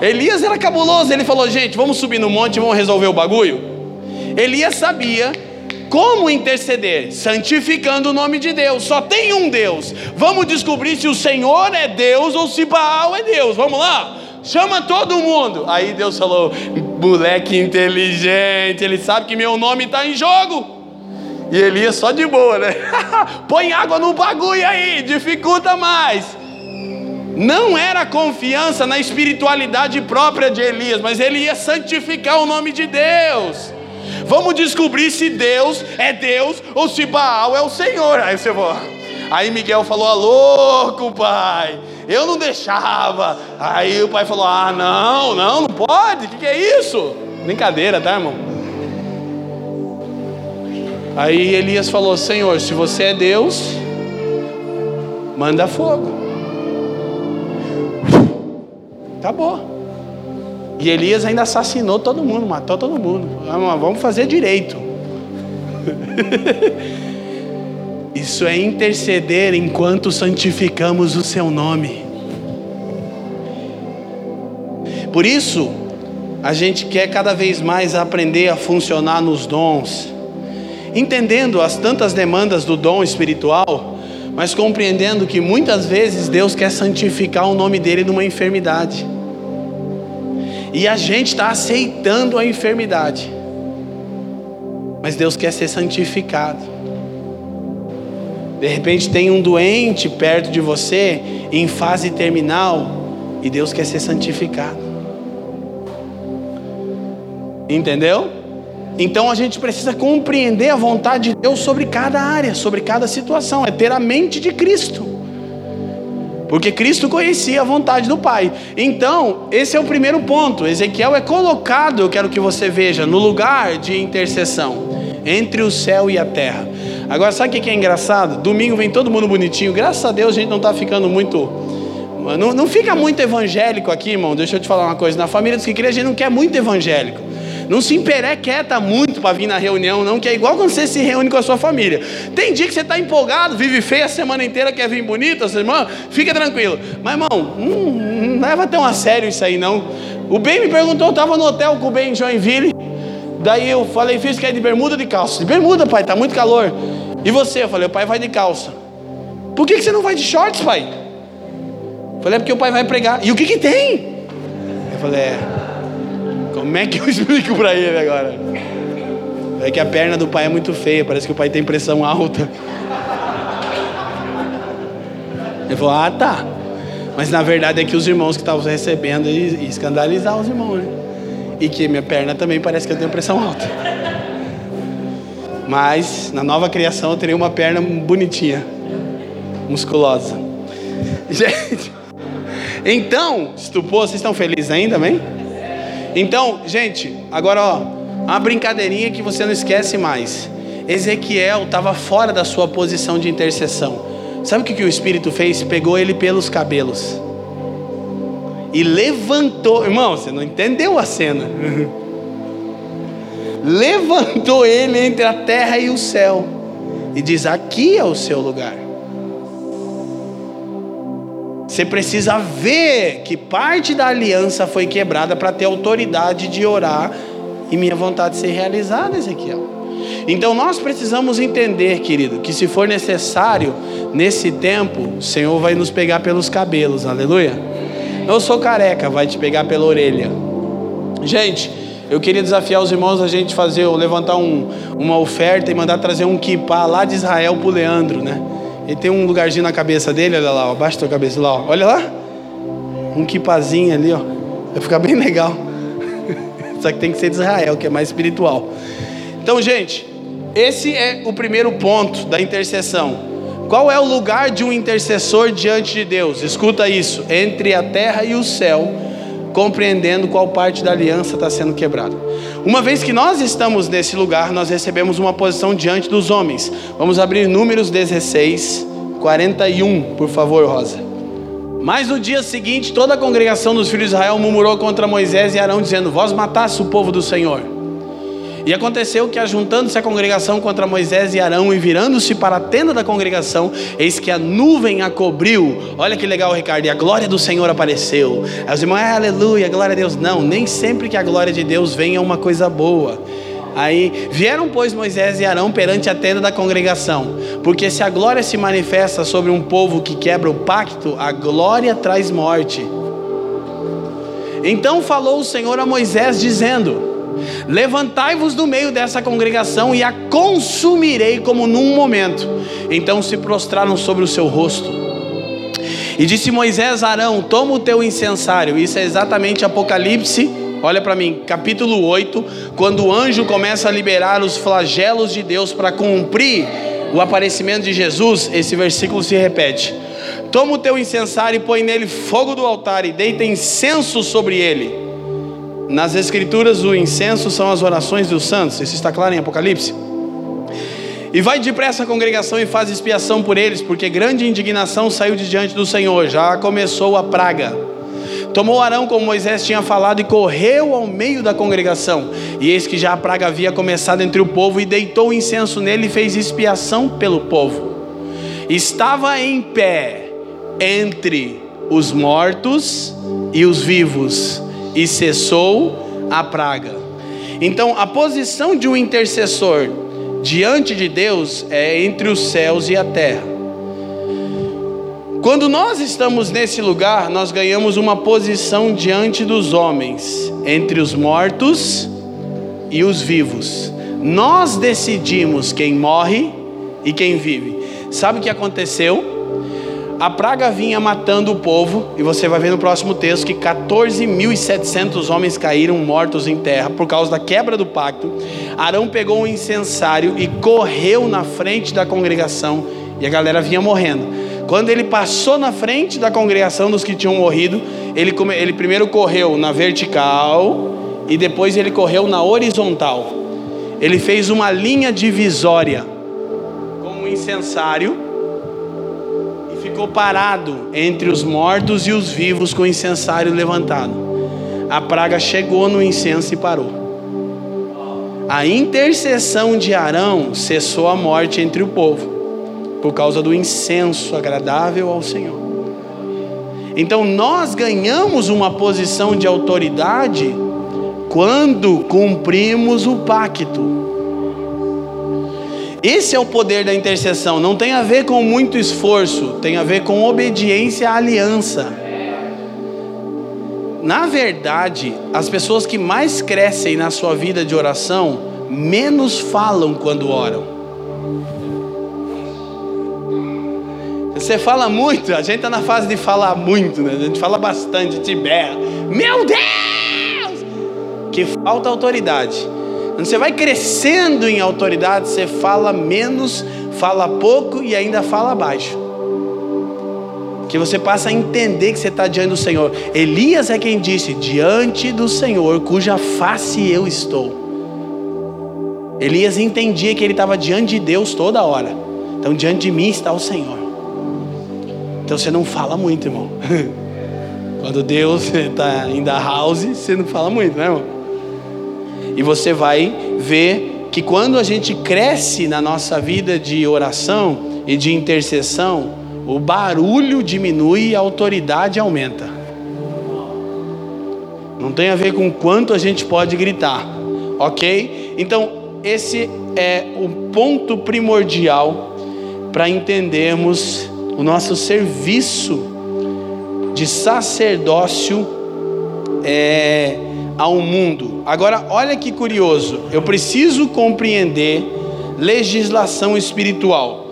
Elias era cabuloso, ele falou: "Gente, vamos subir no monte, vamos resolver o bagulho". Elias sabia como interceder, santificando o nome de Deus. Só tem um Deus. Vamos descobrir se o Senhor é Deus ou se Baal é Deus. Vamos lá? Chama todo mundo. Aí Deus falou: moleque inteligente, ele sabe que meu nome está em jogo. E Elias só de boa, né? *laughs* Põe água no bagulho aí, dificulta mais. Não era confiança na espiritualidade própria de Elias, mas ele ia santificar o nome de Deus. Vamos descobrir se Deus é Deus ou se Baal é o Senhor. Aí você vai. Aí Miguel falou: ah, louco, pai. Eu não deixava. Aí o pai falou: Ah, não, não, não pode. O que, que é isso? Brincadeira, tá, irmão? Aí Elias falou: Senhor, se você é Deus, manda fogo. Acabou. E Elias ainda assassinou todo mundo, matou todo mundo. Vamos fazer direito. *laughs* Isso é interceder enquanto santificamos o seu nome. Por isso, a gente quer cada vez mais aprender a funcionar nos dons, entendendo as tantas demandas do dom espiritual, mas compreendendo que muitas vezes Deus quer santificar o nome dele numa enfermidade. E a gente está aceitando a enfermidade, mas Deus quer ser santificado. De repente tem um doente perto de você, em fase terminal, e Deus quer ser santificado. Entendeu? Então a gente precisa compreender a vontade de Deus sobre cada área, sobre cada situação, é ter a mente de Cristo. Porque Cristo conhecia a vontade do Pai. Então, esse é o primeiro ponto. Ezequiel é colocado, eu quero que você veja, no lugar de intercessão entre o céu e a terra. Agora, sabe o que é engraçado? Domingo vem todo mundo bonitinho. Graças a Deus a gente não está ficando muito. Não, não fica muito evangélico aqui, irmão. Deixa eu te falar uma coisa. Na família dos que crê, a gente não quer muito evangélico. Não se emperequeta muito para vir na reunião, não, que é igual quando você se reúne com a sua família. Tem dia que você está empolgado, vive feio a semana inteira, quer vir bonito, sua irmã, fica tranquilo. Mas, irmão, não, não leva tão a sério isso aí, não. O Ben me perguntou, eu estava no hotel com o Ben em Joinville. Daí eu falei, fiz que é de bermuda ou de calça? De bermuda, pai, tá muito calor. E você? Eu falei, o pai vai de calça. Por que, que você não vai de shorts, pai? Eu falei, é porque o pai vai pregar. E o que que tem? Eu falei, é. Como é que eu *laughs* explico para ele agora? É que a perna do pai é muito feia, parece que o pai tem pressão alta. Ele falou, ah tá. Mas na verdade é que os irmãos que estavam recebendo e escandalizar os irmãos, né? E que minha perna também parece que eu tenho pressão alta. Mas na nova criação eu terei uma perna bonitinha, musculosa. *laughs* Gente, então, estupou, vocês estão felizes ainda, amém? Então, gente, agora ó, uma brincadeirinha que você não esquece mais. Ezequiel estava fora da sua posição de intercessão. Sabe o que, que o Espírito fez? Pegou ele pelos cabelos e levantou, irmão, você não entendeu a cena. *laughs* levantou ele entre a terra e o céu e diz: Aqui é o seu lugar. Você precisa ver que parte da aliança foi quebrada para ter autoridade de orar e minha vontade ser realizada, Ezequiel. Então nós precisamos entender, querido, que se for necessário, nesse tempo, o Senhor vai nos pegar pelos cabelos, aleluia. Eu sou careca, vai te pegar pela orelha. Gente, eu queria desafiar os irmãos a gente fazer, levantar um, uma oferta e mandar trazer um kippah lá de Israel pro Leandro, né? Ele tem um lugarzinho na cabeça dele, olha lá, ó, abaixo da tua cabeça lá, ó. olha lá. Um kipazinho ali, ó. Vai ficar bem *laughs* legal. Só que tem que ser de Israel, que é mais espiritual. Então, gente, esse é o primeiro ponto da intercessão. Qual é o lugar de um intercessor diante de Deus? Escuta isso: entre a terra e o céu, compreendendo qual parte da aliança está sendo quebrada. Uma vez que nós estamos nesse lugar, nós recebemos uma posição diante dos homens. Vamos abrir Números 16, 41, por favor, Rosa. Mas no dia seguinte, toda a congregação dos filhos de Israel murmurou contra Moisés e Arão, dizendo: Vós mataste o povo do Senhor. E aconteceu que, ajuntando-se a congregação contra Moisés e Arão e virando-se para a tenda da congregação, eis que a nuvem a cobriu. Olha que legal, Ricardo, e a glória do Senhor apareceu. Aí os irmãos, aleluia, glória a Deus. Não, nem sempre que a glória de Deus vem é uma coisa boa. Aí vieram, pois, Moisés e Arão perante a tenda da congregação, porque se a glória se manifesta sobre um povo que quebra o pacto, a glória traz morte. Então falou o Senhor a Moisés, dizendo: Levantai-vos do meio dessa congregação e a consumirei como num momento. Então se prostraram sobre o seu rosto. E disse Moisés a Arão: Toma o teu incensário. Isso é exatamente Apocalipse Olha para mim, capítulo 8, quando o anjo começa a liberar os flagelos de Deus para cumprir o aparecimento de Jesus, esse versículo se repete. Toma o teu incensário e põe nele fogo do altar e deita incenso sobre ele. Nas escrituras, o incenso são as orações dos santos. Isso está claro em Apocalipse? E vai depressa a congregação e faz expiação por eles, porque grande indignação saiu de diante do Senhor. Já começou a praga. Tomou Arão como Moisés tinha falado e correu ao meio da congregação. E eis que já a praga havia começado entre o povo e deitou o incenso nele e fez expiação pelo povo. Estava em pé entre os mortos e os vivos e cessou a praga. Então, a posição de um intercessor diante de Deus é entre os céus e a terra. Quando nós estamos nesse lugar, nós ganhamos uma posição diante dos homens, entre os mortos e os vivos. Nós decidimos quem morre e quem vive. Sabe o que aconteceu? A praga vinha matando o povo, e você vai ver no próximo texto que 14.700 homens caíram mortos em terra por causa da quebra do pacto. Arão pegou um incensário e correu na frente da congregação, e a galera vinha morrendo. Quando ele passou na frente da congregação dos que tinham morrido, ele, ele primeiro correu na vertical e depois ele correu na horizontal. Ele fez uma linha divisória com um incensário ficou parado entre os mortos e os vivos com o incensário levantado. A praga chegou no incenso e parou. A intercessão de Arão cessou a morte entre o povo por causa do incenso agradável ao Senhor. Então nós ganhamos uma posição de autoridade quando cumprimos o pacto. Esse é o poder da intercessão, não tem a ver com muito esforço, tem a ver com obediência à aliança. Na verdade, as pessoas que mais crescem na sua vida de oração, menos falam quando oram. Você fala muito, a gente está na fase de falar muito, né? A gente fala bastante, gente berra. Meu Deus! Que falta autoridade. Quando você vai crescendo em autoridade, você fala menos, fala pouco e ainda fala baixo. Que você passa a entender que você está diante do Senhor. Elias é quem disse: Diante do Senhor, cuja face eu estou. Elias entendia que ele estava diante de Deus toda hora. Então, diante de mim está o Senhor. Então você não fala muito, irmão. *laughs* Quando Deus está em da house, você não fala muito, né, irmão? E você vai ver que quando a gente cresce na nossa vida de oração e de intercessão, o barulho diminui e a autoridade aumenta. Não tem a ver com quanto a gente pode gritar, ok? Então, esse é o ponto primordial para entendermos o nosso serviço de sacerdócio é, ao mundo. Agora, olha que curioso, eu preciso compreender legislação espiritual.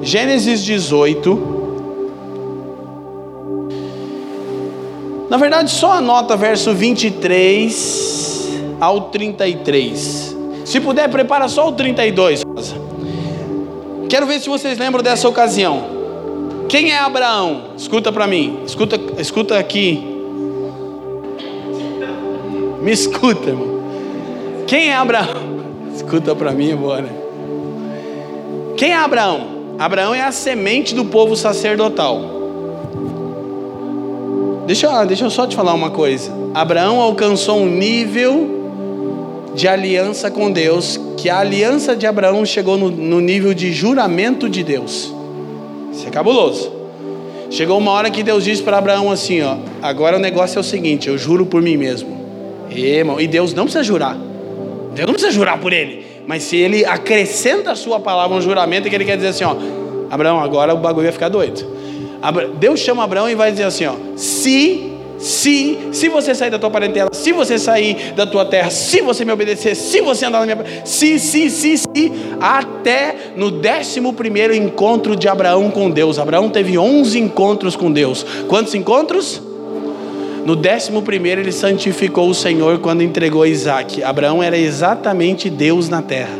Gênesis 18. Na verdade, só anota verso 23 ao 33. Se puder, prepara só o 32. Quero ver se vocês lembram dessa ocasião. Quem é Abraão? Escuta para mim. Escuta, escuta aqui. Me escuta, irmão. Quem é Abraão? Escuta para mim agora. Quem é Abraão? Abraão é a semente do povo sacerdotal. Deixa, deixa eu só te falar uma coisa. Abraão alcançou um nível de aliança com Deus, que a aliança de Abraão chegou no, no nível de juramento de Deus. Isso é cabuloso. Chegou uma hora que Deus disse para Abraão assim: ó, agora o negócio é o seguinte, eu juro por mim mesmo. E, irmão, e Deus não precisa jurar. Deus não precisa jurar por ele. Mas se ele acrescenta a sua palavra um juramento, que ele quer dizer assim, ó, Abraão, agora o bagulho vai ficar doido. Deus chama Abraão e vai dizer assim: ó, se, se, se você sair da tua parentela, se você sair da tua terra, se você me obedecer, se você andar na minha, se, se, se, se, até no décimo primeiro encontro de Abraão com Deus. Abraão teve 11 encontros com Deus. Quantos encontros? No décimo primeiro ele santificou o Senhor quando entregou Isaac. Abraão era exatamente Deus na terra.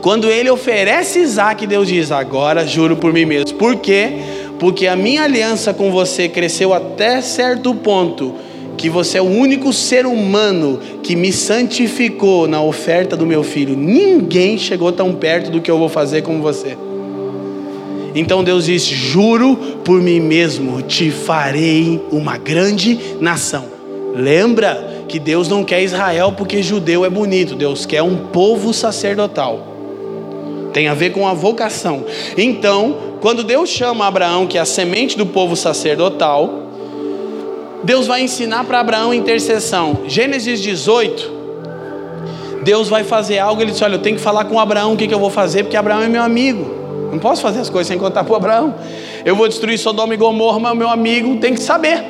Quando ele oferece Isaac, Deus diz: Agora juro por mim mesmo. Por quê? Porque a minha aliança com você cresceu até certo ponto que você é o único ser humano que me santificou na oferta do meu filho. Ninguém chegou tão perto do que eu vou fazer como você. Então Deus diz: Juro por mim mesmo, te farei uma grande nação. Lembra que Deus não quer Israel porque judeu é bonito, Deus quer um povo sacerdotal tem a ver com a vocação. Então, quando Deus chama Abraão, que é a semente do povo sacerdotal, Deus vai ensinar para Abraão intercessão. Gênesis 18, Deus vai fazer algo, ele diz: Olha, eu tenho que falar com Abraão o que, que eu vou fazer, porque Abraão é meu amigo. Não posso fazer as coisas sem contar para Abraão. Eu vou destruir Sodoma e Gomorra, mas o meu amigo tem que saber.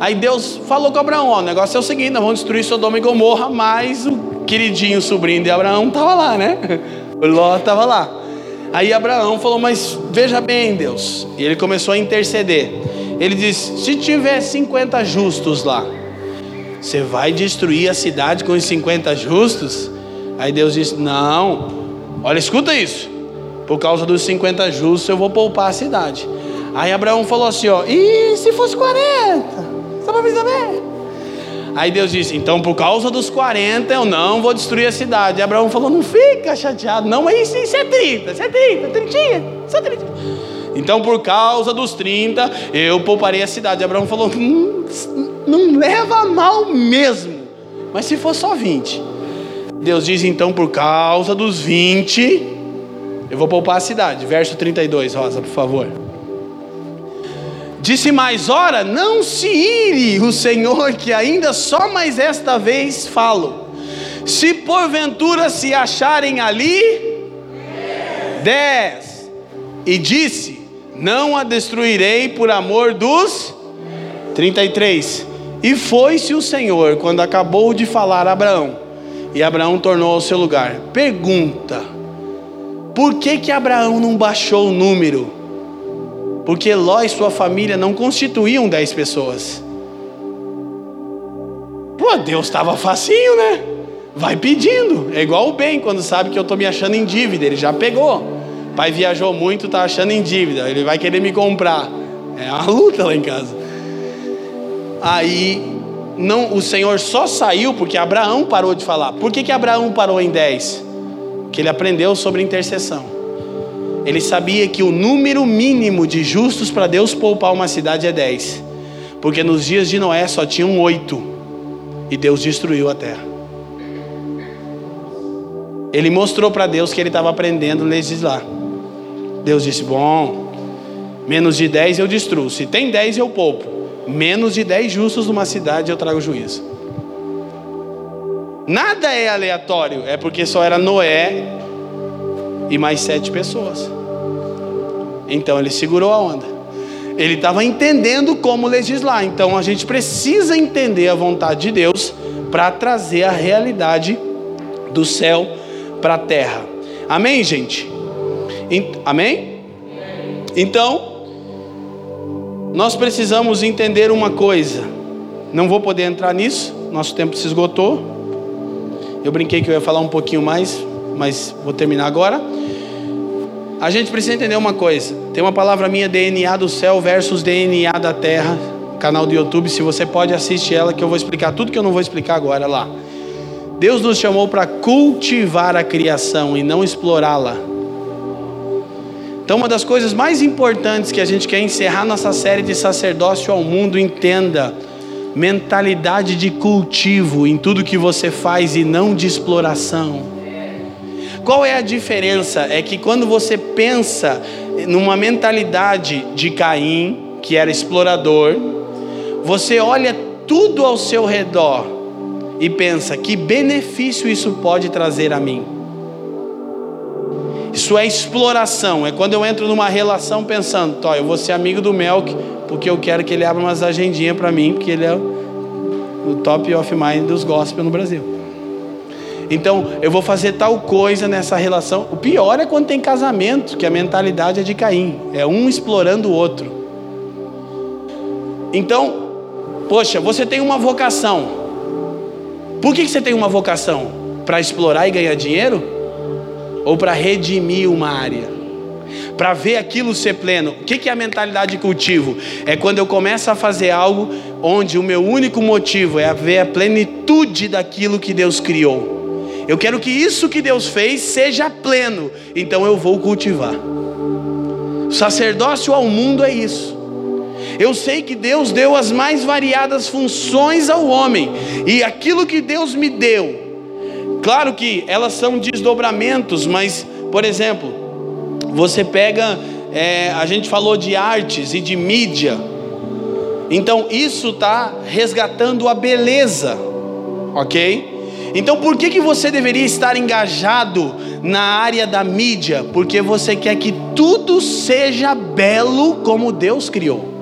Aí Deus falou com Abraão: Ó, o negócio é o seguinte: nós vamos destruir Sodoma e Gomorra, mas o queridinho sobrinho de Abraão estava lá, né? *laughs* Ló estava lá. Aí Abraão falou: Mas veja bem, Deus. E ele começou a interceder. Ele disse: Se tiver 50 justos lá, você vai destruir a cidade com os 50 justos? Aí Deus disse: Não, olha, escuta isso. Por causa dos 50 justos, eu vou poupar a cidade. Aí Abraão falou assim: Ó, e se fosse 40? Só para me saber. Aí Deus disse: Então, por causa dos 40, eu não vou destruir a cidade. E Abraão falou: Não fica chateado, não, é isso, isso é 30, isso é 30, 30, só 30. Então, por causa dos 30, eu pouparei a cidade. E Abraão falou: hum, Não leva mal mesmo, mas se for só 20. Deus diz: Então, por causa dos 20, eu vou poupar a cidade. Verso 32, Rosa, por favor. Disse mais: Ora, não se ire o Senhor, que ainda só mais esta vez falo. Se porventura se acharem ali, dez. E disse: Não a destruirei por amor dos 33. E foi-se o Senhor quando acabou de falar a Abraão. E Abraão tornou ao seu lugar. Pergunta: Por que que Abraão não baixou o número? porque Ló e sua família não constituíam dez pessoas. Pô, Deus estava facinho, né? Vai pedindo. É igual o bem, quando sabe que eu estou me achando em dívida, ele já pegou. pai viajou muito, está achando em dívida, ele vai querer me comprar. É uma luta lá em casa. Aí, não, o Senhor só saiu porque Abraão parou de falar. Por que, que Abraão parou em 10? Porque ele aprendeu sobre intercessão. Ele sabia que o número mínimo de justos para Deus poupar uma cidade é 10. Porque nos dias de Noé só tinham oito. E Deus destruiu a terra. Ele mostrou para Deus que ele estava aprendendo a legislar. Deus disse: Bom, menos de 10 eu destruo. Se tem 10 eu poupo. Menos de 10 justos numa cidade eu trago juízo. Nada é aleatório, é porque só era Noé e mais sete pessoas. Então ele segurou a onda. Ele estava entendendo como legislar. Então a gente precisa entender a vontade de Deus para trazer a realidade do céu para a terra. Amém, gente? Amém? Então, nós precisamos entender uma coisa. Não vou poder entrar nisso, nosso tempo se esgotou. Eu brinquei que eu ia falar um pouquinho mais, mas vou terminar agora. A gente precisa entender uma coisa. Tem uma palavra minha, DNA do céu versus DNA da terra. Canal do YouTube, se você pode assistir ela, que eu vou explicar tudo que eu não vou explicar agora lá. Deus nos chamou para cultivar a criação e não explorá-la. Então, uma das coisas mais importantes que a gente quer encerrar nossa série de sacerdócio ao mundo, entenda: mentalidade de cultivo em tudo que você faz e não de exploração. Qual é a diferença? É que quando você pensa numa mentalidade de Caim, que era explorador, você olha tudo ao seu redor e pensa: que benefício isso pode trazer a mim? Isso é exploração, é quando eu entro numa relação pensando, Tó, eu vou ser amigo do Melk, porque eu quero que ele abra umas agendinhas para mim, porque ele é o top of mind dos gospel no Brasil. Então, eu vou fazer tal coisa nessa relação. O pior é quando tem casamento, que a mentalidade é de Caim, é um explorando o outro. Então, poxa, você tem uma vocação. Por que você tem uma vocação? Para explorar e ganhar dinheiro? Ou para redimir uma área? Para ver aquilo ser pleno. O que é a mentalidade de cultivo? É quando eu começo a fazer algo onde o meu único motivo é ver a plenitude daquilo que Deus criou. Eu quero que isso que Deus fez seja pleno, então eu vou cultivar. Sacerdócio ao mundo é isso. Eu sei que Deus deu as mais variadas funções ao homem, e aquilo que Deus me deu, claro que elas são desdobramentos, mas, por exemplo, você pega, é, a gente falou de artes e de mídia, então isso está resgatando a beleza, ok? Então por que, que você deveria estar engajado na área da mídia? Porque você quer que tudo seja belo como Deus criou.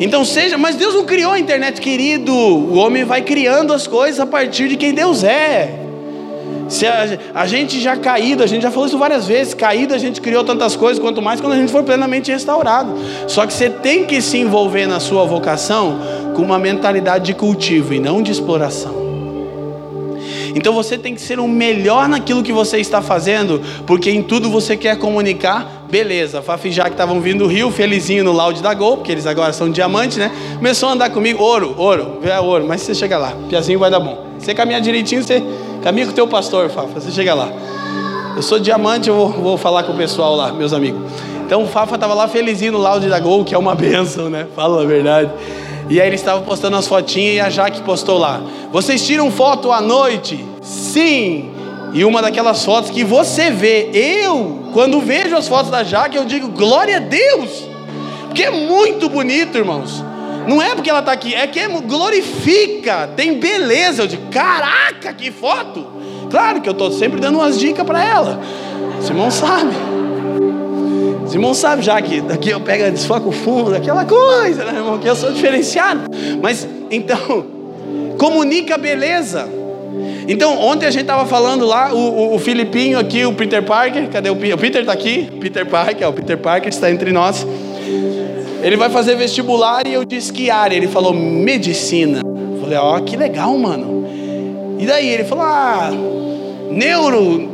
Então seja, mas Deus não criou a internet, querido. O homem vai criando as coisas a partir de quem Deus é. Se a, a, gente já caído, a gente já falou isso várias vezes, caído a gente criou tantas coisas, quanto mais quando a gente for plenamente restaurado. Só que você tem que se envolver na sua vocação com uma mentalidade de cultivo e não de exploração. Então você tem que ser o melhor naquilo que você está fazendo, porque em tudo você quer comunicar. Beleza, Fafi já que estavam vindo do Rio, felizinho no laude da Gol, porque eles agora são diamante, né? Começou a andar comigo, ouro, ouro, é ouro, mas você chega lá, Piazinho vai dar bom. Você caminhar direitinho, você caminha com o teu pastor, Fafa, você chega lá. Eu sou diamante, eu vou, vou falar com o pessoal lá, meus amigos. Então o Fafa estava lá felizinho no laude da Gol, que é uma *laughs* benção, né? Fala a verdade. E aí ele estava postando as fotinhas e a Jaque postou lá. Vocês tiram foto à noite? Sim. E uma daquelas fotos que você vê, eu, quando vejo as fotos da Jaque, eu digo, glória a Deus. Porque é muito bonito, irmãos. Não é porque ela está aqui, é que glorifica, tem beleza. Eu digo, caraca, que foto! Claro que eu estou sempre dando umas dicas para ela. Simão sabe. Os irmãos sabem já que daqui eu pego, desfoco o fundo, aquela coisa, né, irmão? Que eu sou diferenciado. Mas então, *laughs* comunica beleza. Então, ontem a gente estava falando lá, o, o, o, Filipinho aqui, o Peter Parker, cadê o Peter? O Peter está aqui, Peter Parker, o Peter Parker está entre nós. Ele vai fazer vestibular e eu disse que área. Ele falou medicina. Eu falei, ó, oh, que legal, mano. E daí ele falou, ah, neuro,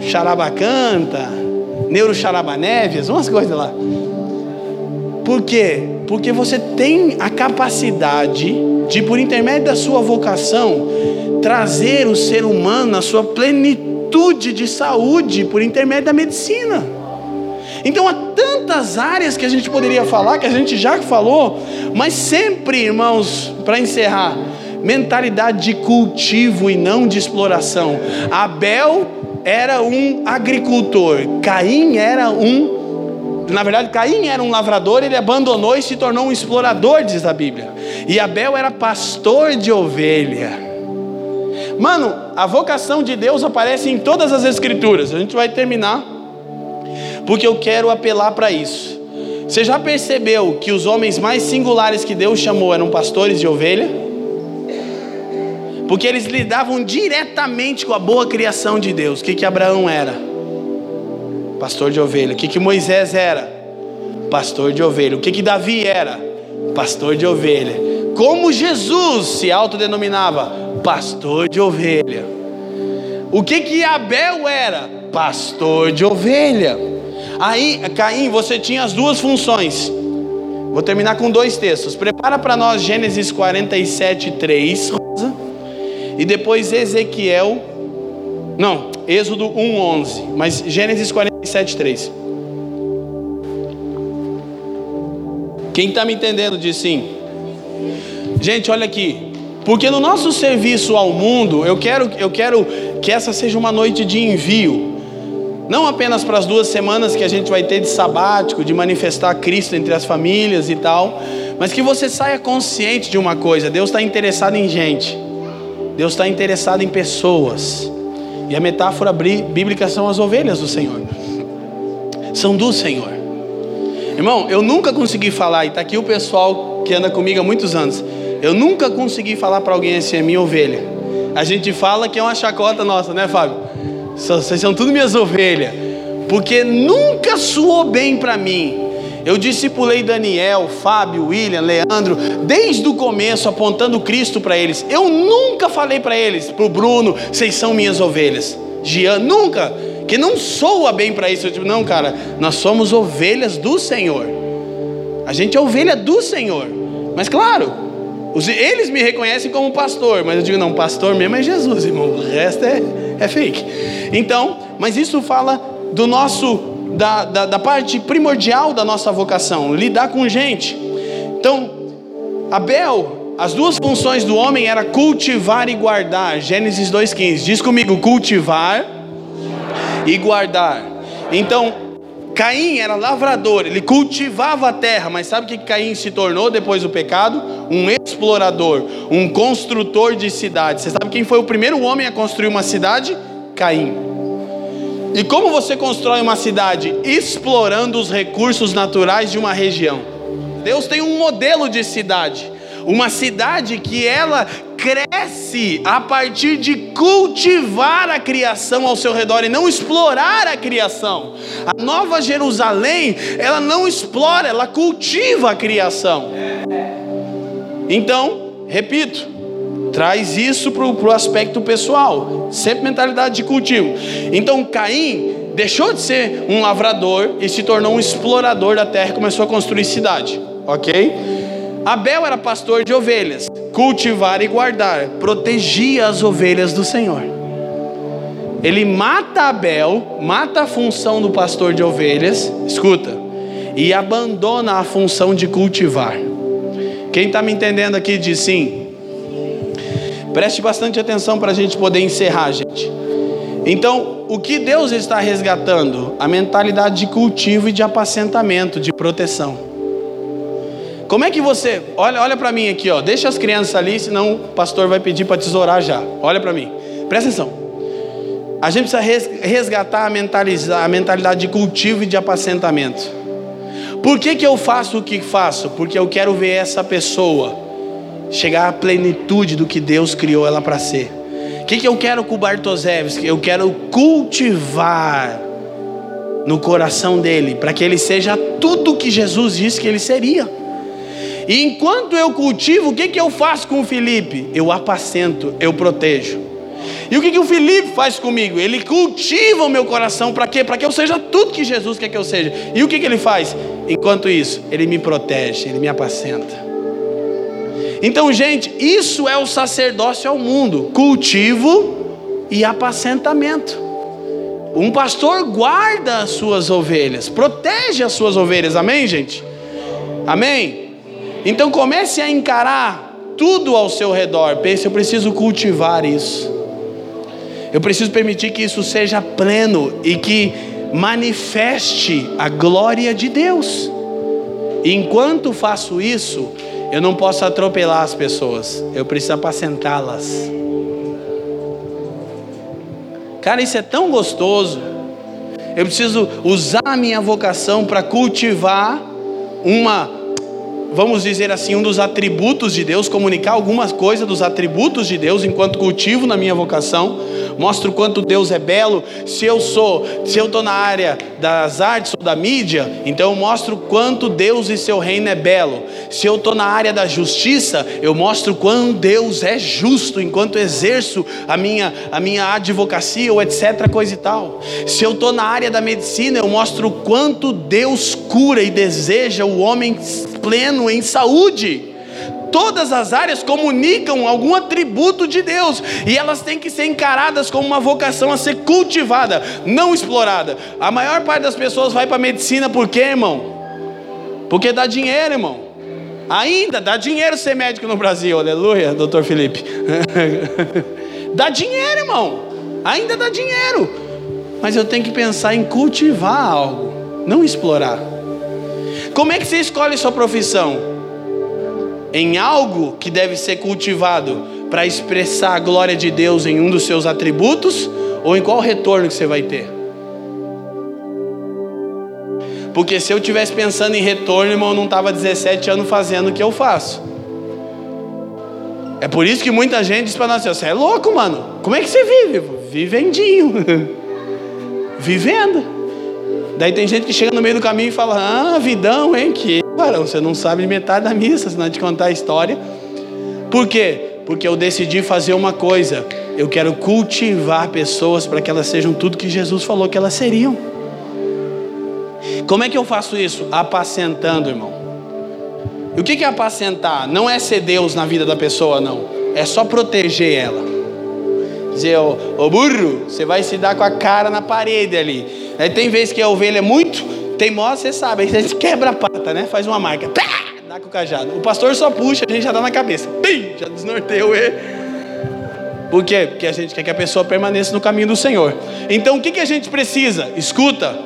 charabacanta, neuroxarabanévias, umas coisas lá. Por quê? Porque você tem a capacidade de, por intermédio da sua vocação, trazer o ser humano na sua plenitude de saúde por intermédio da medicina. Então há tantas áreas que a gente poderia falar, que a gente já falou, mas sempre, irmãos, para encerrar, mentalidade de cultivo e não de exploração. Abel era um agricultor, Caim era um. Na verdade, Caim era um lavrador, ele abandonou e se tornou um explorador, diz a Bíblia. E Abel era pastor de ovelha. Mano, a vocação de Deus aparece em todas as escrituras. A gente vai terminar porque eu quero apelar para isso. Você já percebeu que os homens mais singulares que Deus chamou eram pastores de ovelha? Porque eles lidavam diretamente com a boa criação de Deus. O que, que Abraão era? Pastor de ovelha. O que, que Moisés era? Pastor de ovelha. O que, que Davi era? Pastor de ovelha. Como Jesus se autodenominava? Pastor de ovelha. O que, que Abel era? Pastor de ovelha. Aí, Caim, você tinha as duas funções. Vou terminar com dois textos. Prepara para nós Gênesis 47, 3, Rosa. E depois Ezequiel. Não, Êxodo 1, 11. Mas Gênesis 47, 3. Quem está me entendendo diz sim. Gente, olha aqui. Porque no nosso serviço ao mundo, eu quero, eu quero que essa seja uma noite de envio. Não apenas para as duas semanas que a gente vai ter de sabático, de manifestar Cristo entre as famílias e tal, mas que você saia consciente de uma coisa: Deus está interessado em gente, Deus está interessado em pessoas, e a metáfora bíblica são as ovelhas do Senhor, são do Senhor. Irmão, eu nunca consegui falar, e está aqui o pessoal que anda comigo há muitos anos, eu nunca consegui falar para alguém assim, é minha ovelha. A gente fala que é uma chacota nossa, né, Fábio? Vocês são tudo minhas ovelhas. Porque nunca soou bem para mim. Eu discipulei Daniel, Fábio, William, Leandro, desde o começo, apontando Cristo para eles. Eu nunca falei para eles, para o Bruno, vocês são minhas ovelhas. Gian, nunca. Que não soa bem para isso. Eu digo, não, cara, nós somos ovelhas do Senhor. A gente é ovelha do Senhor. Mas claro, eles me reconhecem como pastor, mas eu digo, não, pastor mesmo é Jesus, irmão. O resto é, é fake. Então, mas isso fala do nosso, da, da, da parte primordial da nossa vocação, lidar com gente. Então, Abel, as duas funções do homem era cultivar e guardar. Gênesis 2,15. Diz comigo, cultivar e guardar. Então, Caim era lavrador, ele cultivava a terra, mas sabe o que Caim se tornou depois do pecado? Um explorador, um construtor de cidades. Você sabe quem foi o primeiro homem a construir uma cidade? Caim. E como você constrói uma cidade? Explorando os recursos naturais de uma região. Deus tem um modelo de cidade. Uma cidade que ela cresce a partir de cultivar a criação ao seu redor e não explorar a criação. A Nova Jerusalém, ela não explora, ela cultiva a criação. Então, repito, traz isso para o aspecto pessoal, sempre mentalidade de cultivo. Então, Caim deixou de ser um lavrador e se tornou um explorador da terra e começou a construir cidade, ok? Abel era pastor de ovelhas, cultivar e guardar, protegia as ovelhas do Senhor. Ele mata Abel, mata a função do pastor de ovelhas, escuta, e abandona a função de cultivar. Quem está me entendendo aqui diz sim. Preste bastante atenção para a gente poder encerrar, gente. Então, o que Deus está resgatando? A mentalidade de cultivo e de apacentamento, de proteção. Como é que você. Olha, olha para mim aqui, ó. Deixa as crianças ali, senão o pastor vai pedir para tesourar já. Olha para mim. Presta atenção. A gente precisa resgatar a, a mentalidade de cultivo e de apacentamento. Por que, que eu faço o que faço? Porque eu quero ver essa pessoa chegar à plenitude do que Deus criou ela para ser. O que, que eu quero com o Bartoszewski? Eu quero cultivar no coração dele, para que ele seja tudo o que Jesus disse que ele seria. E enquanto eu cultivo, o que, que eu faço com o Felipe? Eu apacento, eu protejo. E o que, que o Felipe faz comigo? Ele cultiva o meu coração para quê? Para que eu seja tudo que Jesus quer que eu seja. E o que, que ele faz? Enquanto isso, ele me protege, ele me apacenta. Então, gente, isso é o sacerdócio ao mundo: cultivo e apacentamento. Um pastor guarda as suas ovelhas, protege as suas ovelhas, amém, gente? Amém? Então comece a encarar tudo ao seu redor. Pense, eu preciso cultivar isso. Eu preciso permitir que isso seja pleno e que manifeste a glória de Deus. E enquanto faço isso, eu não posso atropelar as pessoas, eu preciso apacentá-las. Cara, isso é tão gostoso. Eu preciso usar a minha vocação para cultivar uma vamos dizer assim, um dos atributos de Deus, comunicar algumas coisas dos atributos de Deus enquanto cultivo na minha vocação, mostro quanto Deus é belo. Se eu sou, se eu estou na área das artes ou da mídia, então eu mostro quanto Deus e seu reino é belo. Se eu estou na área da justiça, eu mostro quanto Deus é justo enquanto exerço a minha, a minha advocacia ou etc, coisa e tal. Se eu estou na área da medicina, eu mostro quanto Deus cura e deseja o homem pleno em saúde. Todas as áreas comunicam algum atributo de Deus e elas têm que ser encaradas como uma vocação a ser cultivada, não explorada. A maior parte das pessoas vai para a medicina por quê, irmão? Porque dá dinheiro, irmão. Ainda dá dinheiro ser médico no Brasil, aleluia, doutor Felipe. *laughs* dá dinheiro, irmão. Ainda dá dinheiro. Mas eu tenho que pensar em cultivar algo, não explorar. Como é que você escolhe sua profissão? Em algo que deve ser cultivado para expressar a glória de Deus em um dos seus atributos? Ou em qual retorno que você vai ter? Porque se eu tivesse pensando em retorno, irmão, eu não estava 17 anos fazendo o que eu faço. É por isso que muita gente diz para nós: você é louco, mano. Como é que você vive? Vivendinho. *laughs* Vivendo. Daí tem gente que chega no meio do caminho e fala: Ah, vidão, hein? Que você não sabe metade da missa, senão te contar a história. Por quê? Porque eu decidi fazer uma coisa. Eu quero cultivar pessoas para que elas sejam tudo que Jesus falou que elas seriam. Como é que eu faço isso? Apacentando, irmão. E o que é apacentar? Não é ser Deus na vida da pessoa, não. É só proteger ela. Dizer, ô, ô burro, você vai se dar com a cara na parede ali. Aí tem vezes que a ovelha é muito teimosa, você sabe, a gente quebra a pata, né? Faz uma marca, pá, dá com o cajado. O pastor só puxa, a gente já dá na cabeça, pim, já desnorteou ele. Por quê? Porque a gente quer que a pessoa permaneça no caminho do Senhor. Então o que, que a gente precisa? Escuta,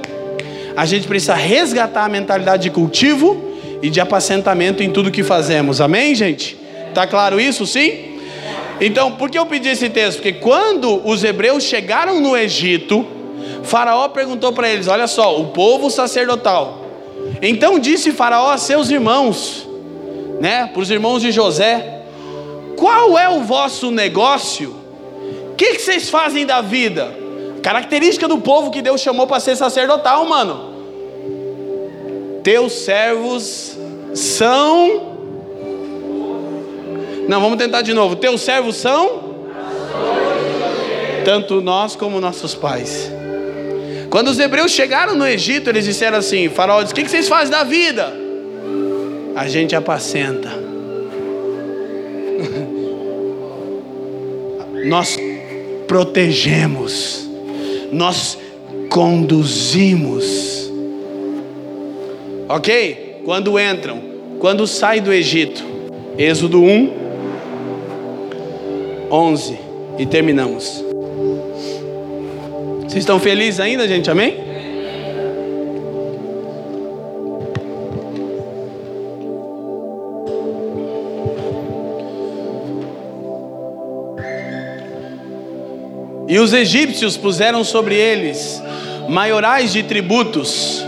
a gente precisa resgatar a mentalidade de cultivo e de apacentamento em tudo que fazemos. Amém, gente? Tá claro isso, sim? Então, por que eu pedi esse texto? Porque quando os hebreus chegaram no Egito, Faraó perguntou para eles: Olha só, o povo sacerdotal. Então disse Faraó a seus irmãos, né, para os irmãos de José: Qual é o vosso negócio? O que, que vocês fazem da vida? Característica do povo que Deus chamou para ser sacerdotal, mano. Teus servos são. Não, vamos tentar de novo. Teus servos são. Tanto nós como nossos pais. Quando os hebreus chegaram no Egito, eles disseram assim: Faraó disse: O que vocês fazem da vida? A gente apacenta. *laughs* Nós protegemos, nós conduzimos. Ok? Quando entram, quando saem do Egito, Êxodo 1, 11, e terminamos. Vocês estão felizes ainda, gente? Amém? E os egípcios puseram sobre eles maiorais de tributos,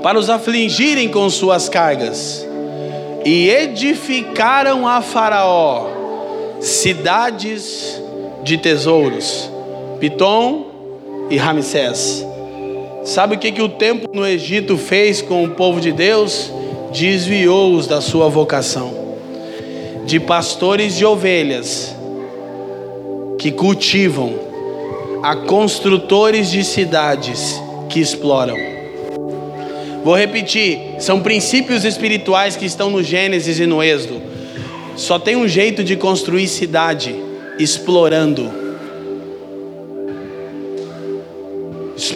para os afligirem com suas cargas, e edificaram a Faraó cidades de tesouros, Pitom e Ramsés. Sabe o que, que o tempo no Egito fez com o povo de Deus? Desviou-os da sua vocação. De pastores de ovelhas que cultivam, a construtores de cidades que exploram. Vou repetir: são princípios espirituais que estão no Gênesis e no Êxodo. Só tem um jeito de construir cidade: explorando.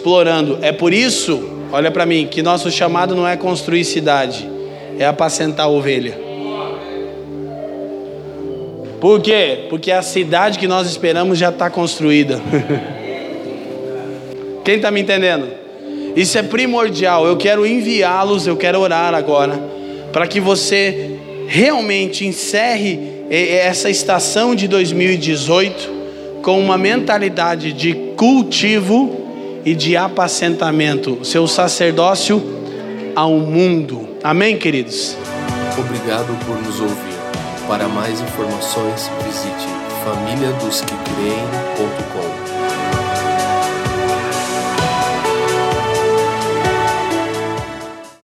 Explorando. É por isso, olha para mim, que nosso chamado não é construir cidade, é apacentar a ovelha. Por quê? Porque a cidade que nós esperamos já está construída. *laughs* Quem está me entendendo? Isso é primordial. Eu quero enviá-los, eu quero orar agora, para que você realmente encerre essa estação de 2018 com uma mentalidade de cultivo e de apacentamento, seu sacerdócio ao mundo. Amém, queridos? Obrigado por nos ouvir. Para mais informações, visite famíliadosquecreem.com.